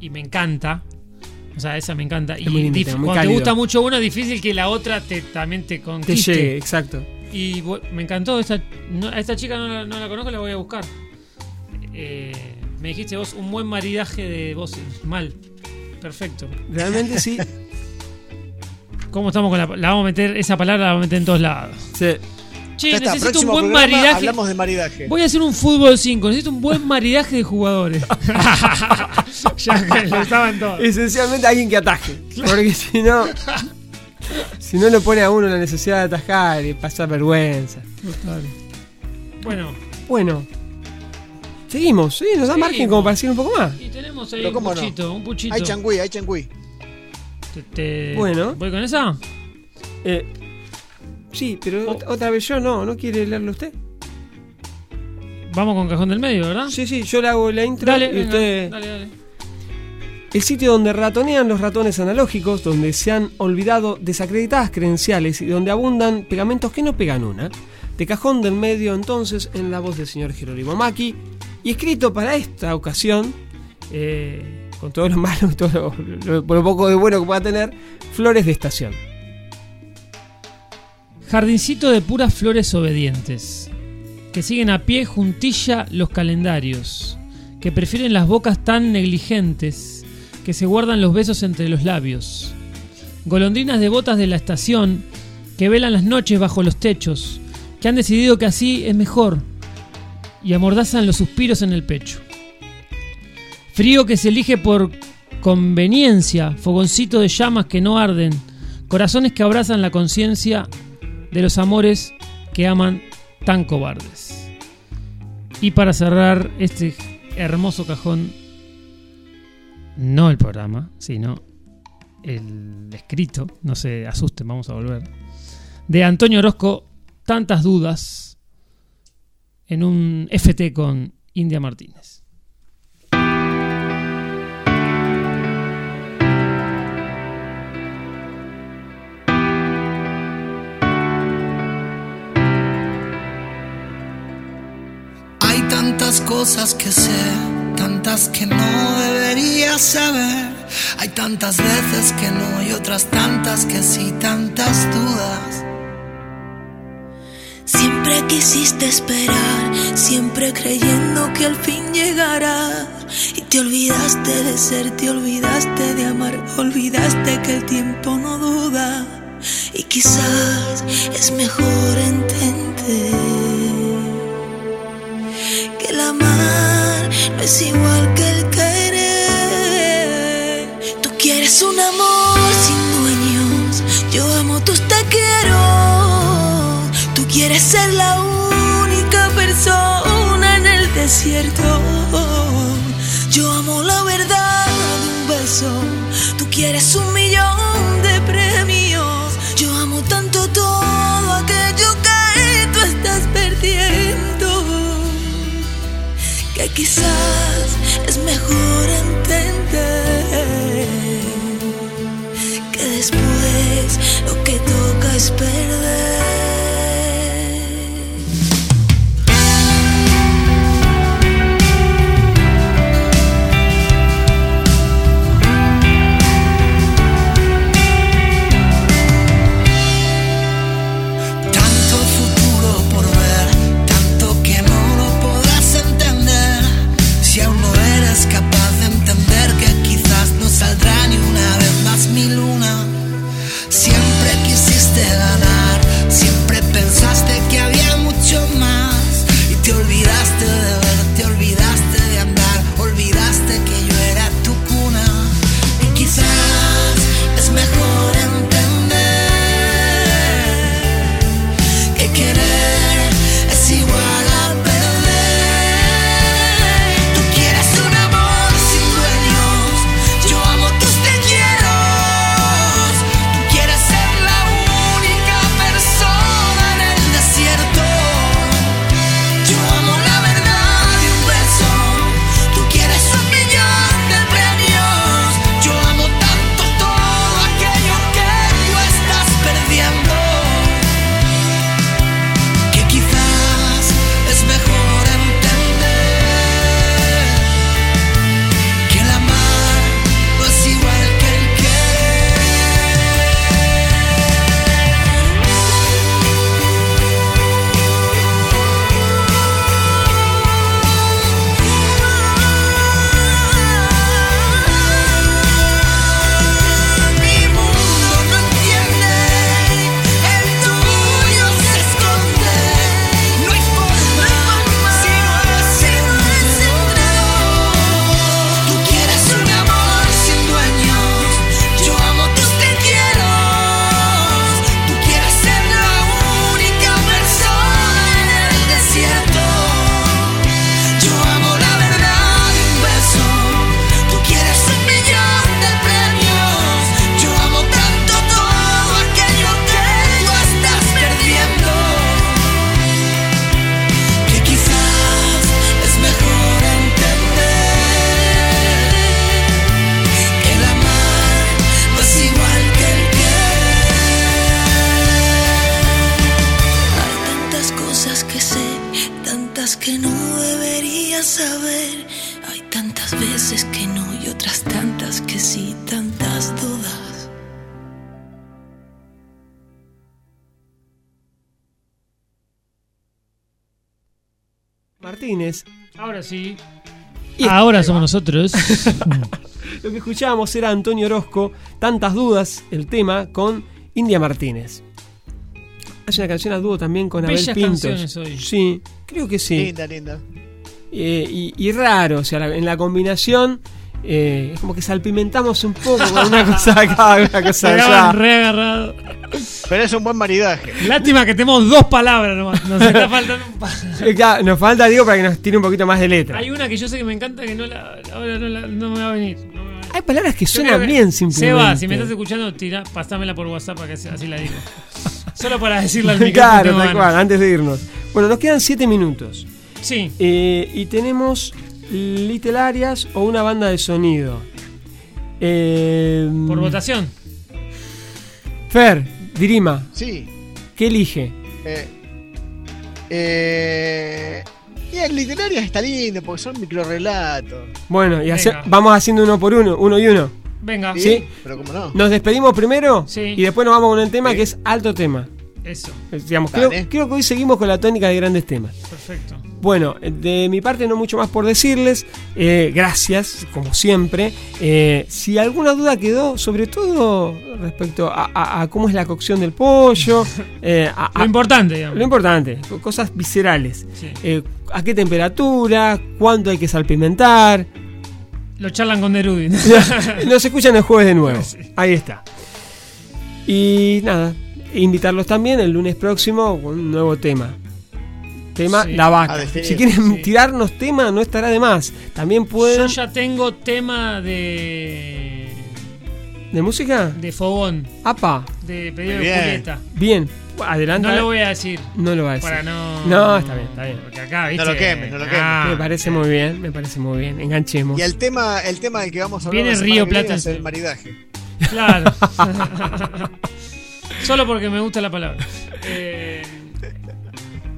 Y me encanta. O sea, esa me encanta. Es muy y lindo cuando te gusta mucho una, es difícil que la otra te, también te Te conquiste. llegue, exacto. Y me encantó. Esta, no- a esta chica no la, no la conozco, la voy a buscar. Eh, me dijiste vos un buen maridaje de voces. Mal. Perfecto. Realmente sí. ¿Cómo estamos con la, la vamos a meter? Esa palabra la vamos a meter en todos lados. Sí. che, está, necesito un buen programa maridaje. Hablamos de maridaje. Voy a hacer un fútbol 5, necesito un buen maridaje de jugadores. ya que lo estaban todos. Esencialmente alguien que ataje. Porque si no. Si no lo pone a uno la necesidad de atajar y pasar vergüenza. Total. Bueno, Bueno. Seguimos, sí, nos da Seguimos. margen como para decir un poco más. y tenemos ahí Pero un cómo no. puchito, un puchito. Hay changüí, hay changüí. Te- te- Bueno. ¿Voy con esa? Eh, sí, pero Oh. ot- otra vez yo no, ¿no quiere leerlo usted? Vamos con cajón del medio, ¿verdad? Sí, sí, yo le hago la intro Dale, y venga, usted... dale, dale. El sitio donde ratonean los ratones analógicos, donde se han olvidado desacreditadas credenciales y donde abundan pegamentos que no pegan una. De cajón del medio entonces en la voz del señor Jerónimo Maki y escrito para esta ocasión, eh, con todo lo malo y todo lo, lo- poco de bueno que pueda tener, Flores de Estación. Jardincito de puras flores obedientes, que siguen a pie juntilla los calendarios, que prefieren las bocas tan negligentes, que se guardan los besos entre los labios. Golondrinas devotas de la estación, que velan las noches bajo los techos, que han decidido que así es mejor, y amordazan los suspiros en el pecho. Frío que se elige por conveniencia, fogoncito de llamas que no arden, corazones que abrazan la conciencia de los amores que aman tan cobardes. Y para cerrar este hermoso cajón, no el programa, sino el escrito, no se asusten, vamos a volver, de Antonio Orozco, tantas dudas en un FT con India Martínez. Hay tantas cosas que sé, tantas que no debería saber. Hay tantas veces que no y otras tantas que sí, tantas dudas. Siempre quisiste esperar, siempre creyendo que al fin llegará. Y te olvidaste de ser, te olvidaste de amar, olvidaste que el tiempo no duda. Y quizás es mejor entender que el amar no es igual que el querer. Tú quieres un amor sin dueños, yo amo tus te quiero. Quieres ser la única persona en el desierto. Yo amo la verdad de un beso. Tú quieres un millón de premios. Yo amo tanto todo aquello que tú estás perdiendo. Que quizás es mejor entender que después lo que toca es perder. Nosotros. Lo que escuchábamos era Antonio Orozco, Tantas Dudas, el tema, con India Martínez. Hay una canción a dúo también con Abel Pintos. canciones hoy. Sí, creo que sí. Linda, linda. Eh, y, y raro, o sea, la- en la combinación eh, es como que salpimentamos un poco con una cosa acá, una cosa allá. re agarrado. Pero es un buen maridaje. Lástima que tenemos dos palabras nomás. Nos está faltando un par. Eh, claro, nos falta, digo, para que nos tire un poquito más de letra. Hay una que yo sé que me encanta que no la, ahora no, la- no me va a venir. Hay palabras que Yo suenan que- bien simplemente. Seba, si me estás escuchando, tira, pasámela por WhatsApp para que así la digo. Solo para decirle al micrófono. Claro, tal cual, antes de irnos. Bueno, nos quedan 7 minutos. Sí. Eh, y tenemos Little Arias o una banda de sonido. Eh, Por votación. Fer, Dirima, Sí. ¿qué elige? Eh, eh, y el literario está lindo porque son microrelatos. Bueno, y hace- vamos haciendo uno por uno, uno y uno. Venga. ¿Sí? Pero como no. Nos despedimos primero Sí. y después nos vamos con el tema que es alto tema. Eso. Digamos, creo, creo que hoy seguimos con la tónica de grandes temas. Perfecto. Bueno, de mi parte no mucho más por decirles. Eh, gracias, como siempre. Eh, si alguna duda quedó, sobre todo respecto a, a- a cómo es la cocción del pollo, eh, a- Lo importante, digamos. lo importante, co- cosas viscerales. Sí. Eh, a qué temperatura, cuánto hay que salpimentar. Lo charlan con Nerudi. Nos escuchan el jueves de nuevo. Sí. Ahí está. Y nada, invitarlos también el lunes próximo con un nuevo tema. Tema Sí. La Vaca. definir, Si quieren sí. tirarnos tema, no estará de más. También pueden. Yo ya tengo tema de. ¿De música? de fogón. Apa. De pedido Muy de bien. Julieta. Bien. Adelanta. No lo voy a decir. No lo va a decir. Para no. No, está bien, está bien. Porque acá, ¿viste? lo quemes, no lo quemes. Ah, me parece muy bien, me parece muy bien. Enganchemos. Y el tema, el tema del que vamos a hablar Viene Río Plata es el maridaje. Claro. Solo porque me gusta la palabra. Eh,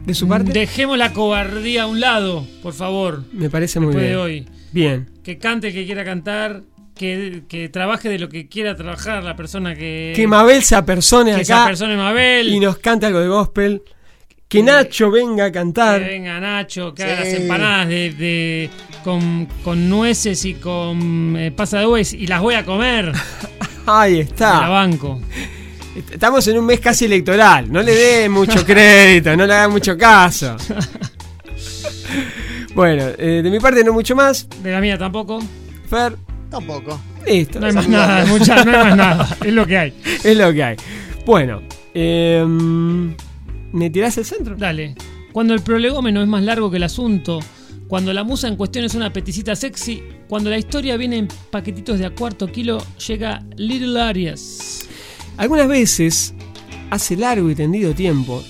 De su parte, dejemos la cobardía a un lado, por favor. me parece muy Después bien. de hoy. Bien. Que cante el que quiera cantar. Que, que trabaje de lo que quiera trabajar la persona que. Que Mabel se apersone que se acá apersone Mabel. y nos cante algo de gospel. Que Nacho venga a Que cantar. venga Nacho, que Sí. haga las empanadas de, de- con, con nueces y con eh, pasa de y las voy a comer. Ahí La está. banco. Estamos en un mes casi electoral. No le dé mucho crédito, no le haga mucho caso. Bueno, eh, de mi parte no mucho más. De la mía tampoco. Fer, Tampoco. listo. No hay más nada, mucha- no hay más nada. Es lo que hay. Es lo que hay. Bueno, eh, ¿me tirás el centro? Dale. Cuando el prolegómeno es más largo que el asunto, cuando la musa en cuestión es una peticita sexy, cuando la historia viene en paquetitos de a cuarto kilo, llega Little Arias. Algunas veces, hace largo y tendido tiempo,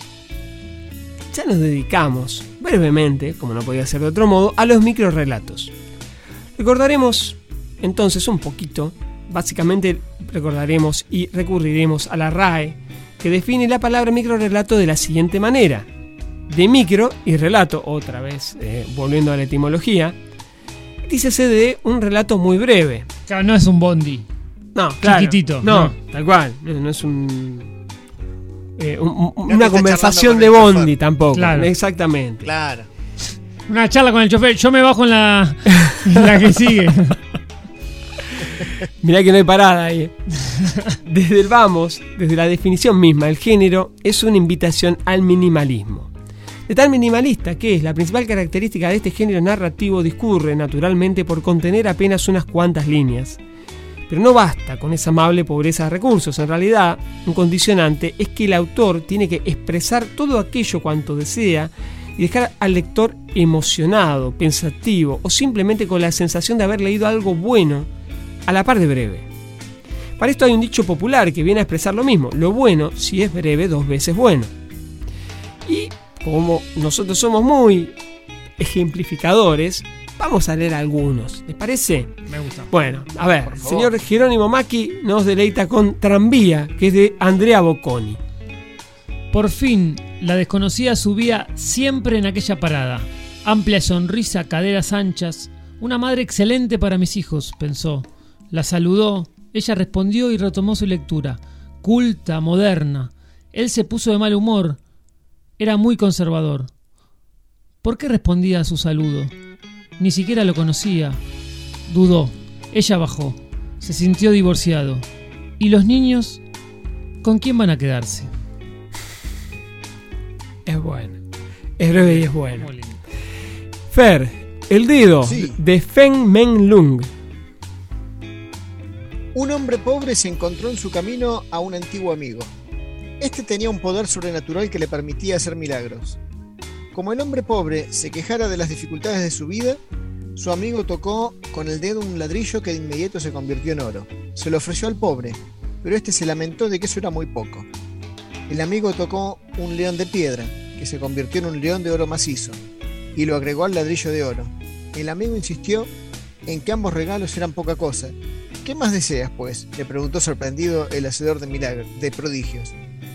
ya nos dedicamos, brevemente, como no podía ser de otro modo, a los microrelatos. Recordaremos entonces un poquito, básicamente recordaremos y recurriremos a la RAE, que define la palabra microrelato de la siguiente manera. De micro y relato, otra vez eh, volviendo a la etimología, dícese de un relato muy breve. Claro, no es un bondi. No, claro. Chiquitito, No, no. tal cual. No, no es un, eh, un- un- No te una conversación de bondi chofer. tampoco. Claro. Exactamente. Claro. Una charla con el chofer. Yo me bajo en la, en la que sigue. Mirá que no hay parada ahí. Desde el vamos, desde la definición misma, el género es una invitación al minimalismo. De tal minimalista que es la principal característica de este género narrativo discurre naturalmente por contener apenas unas cuantas líneas. Pero no basta con esa amable pobreza de recursos. En realidad, un condicionante es que el autor tiene que expresar todo aquello cuanto desea y dejar al lector emocionado, pensativo o simplemente con la sensación de haber leído algo bueno a la par de breve. Para esto hay un dicho popular que viene a expresar lo mismo. Lo bueno, si es breve, dos veces bueno. Y como nosotros somos muy ejemplificadores, vamos a leer algunos. ¿Les parece? Me gusta. Bueno, a ver, el señor Jerónimo Macchi nos deleita con Tranvía, que es de Andrea Bocconi. Por fin, la desconocida subía siempre en aquella parada. Amplia sonrisa, caderas anchas, Una madre excelente para mis hijos, pensó. La saludó, ella respondió y retomó su lectura. Culta, moderna. Él se puso de mal humor. Era muy conservador. ¿Por qué respondía a su saludo? Ni siquiera lo conocía. Dudó. Ella bajó. Se sintió divorciado. ¿Y los niños? ¿Con quién van a quedarse? Es bueno. Es breve y es bueno. Fer, el dedo Sí. de Feng Men Lung. Un hombre pobre se encontró en su camino a un antiguo amigo. Este tenía un poder sobrenatural que le permitía hacer milagros. Como el hombre pobre se quejara de las dificultades de su vida, su amigo tocó con el dedo un ladrillo que de inmediato se convirtió en oro. Se lo ofreció al pobre, pero este se lamentó de que eso era muy poco. El amigo tocó un león de piedra, que se convirtió en un león de oro macizo, y lo agregó al ladrillo de oro. El amigo insistió en que ambos regalos eran poca cosa. ¿Qué más deseas, pues? le preguntó sorprendido el hacedor de milagros, de prodigios.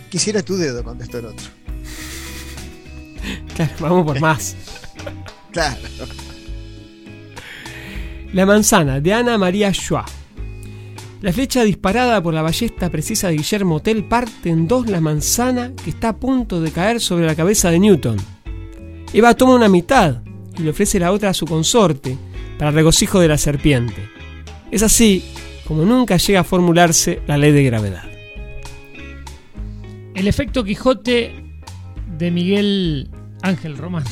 Quisiera tu dedo, contestó el otro. Claro, vamos por más. Claro. La manzana de Ana María Schwa. La flecha disparada por la ballesta precisa de Guillermo Tell parte en dos la manzana que está a punto de caer sobre la cabeza de Newton. Eva toma una mitad y le ofrece la otra a su consorte para regocijo de la serpiente. Es así como nunca llega a formularse la ley de gravedad. El efecto Quijote de Miguel Ángel Román.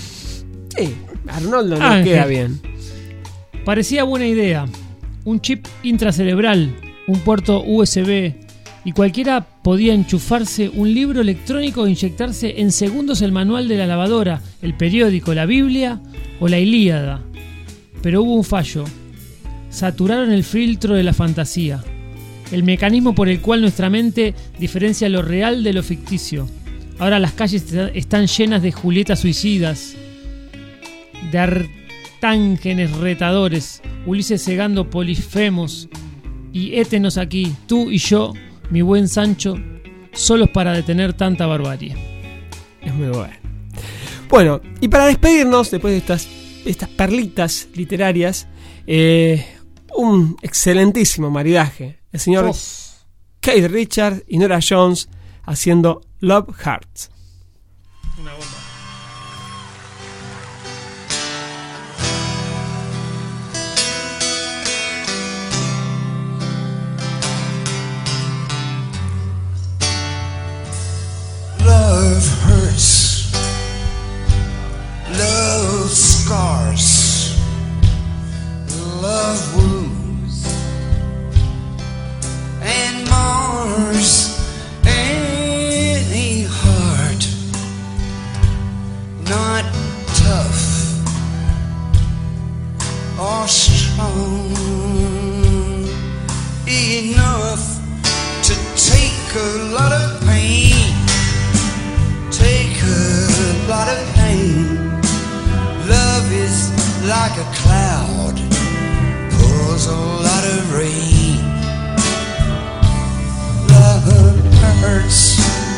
Sí, Arnoldo no Ángel. queda bien. Parecía buena idea. Un chip intracerebral, un puerto USB y cualquiera podía enchufarse un libro electrónico e inyectarse en segundos el manual de la lavadora, el periódico, la Biblia o la Ilíada. Pero hubo un fallo. Saturaron el filtro de la fantasía, el mecanismo por el cual nuestra mente diferencia lo real de lo ficticio. Ahora las calles está- están llenas de Julietas suicidas, de artángenes retadores, Ulises cegando polifemos y étenos aquí, tú y yo, mi buen Sancho, solos para detener tanta barbarie. Es muy bueno. Bueno, y para despedirnos, después de estas, estas perlitas literarias, eh, un excelentísimo maridaje. El señor Kate Richard y Nora Jones haciendo Love Hearts. Love hurts. Love scars. Love wounds. And mars not tough or strong enough to take a lot of pain. Take a lot of pain. Love is like a cloud, pours a lot of rain. Love hurts.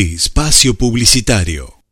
Espacio publicitario.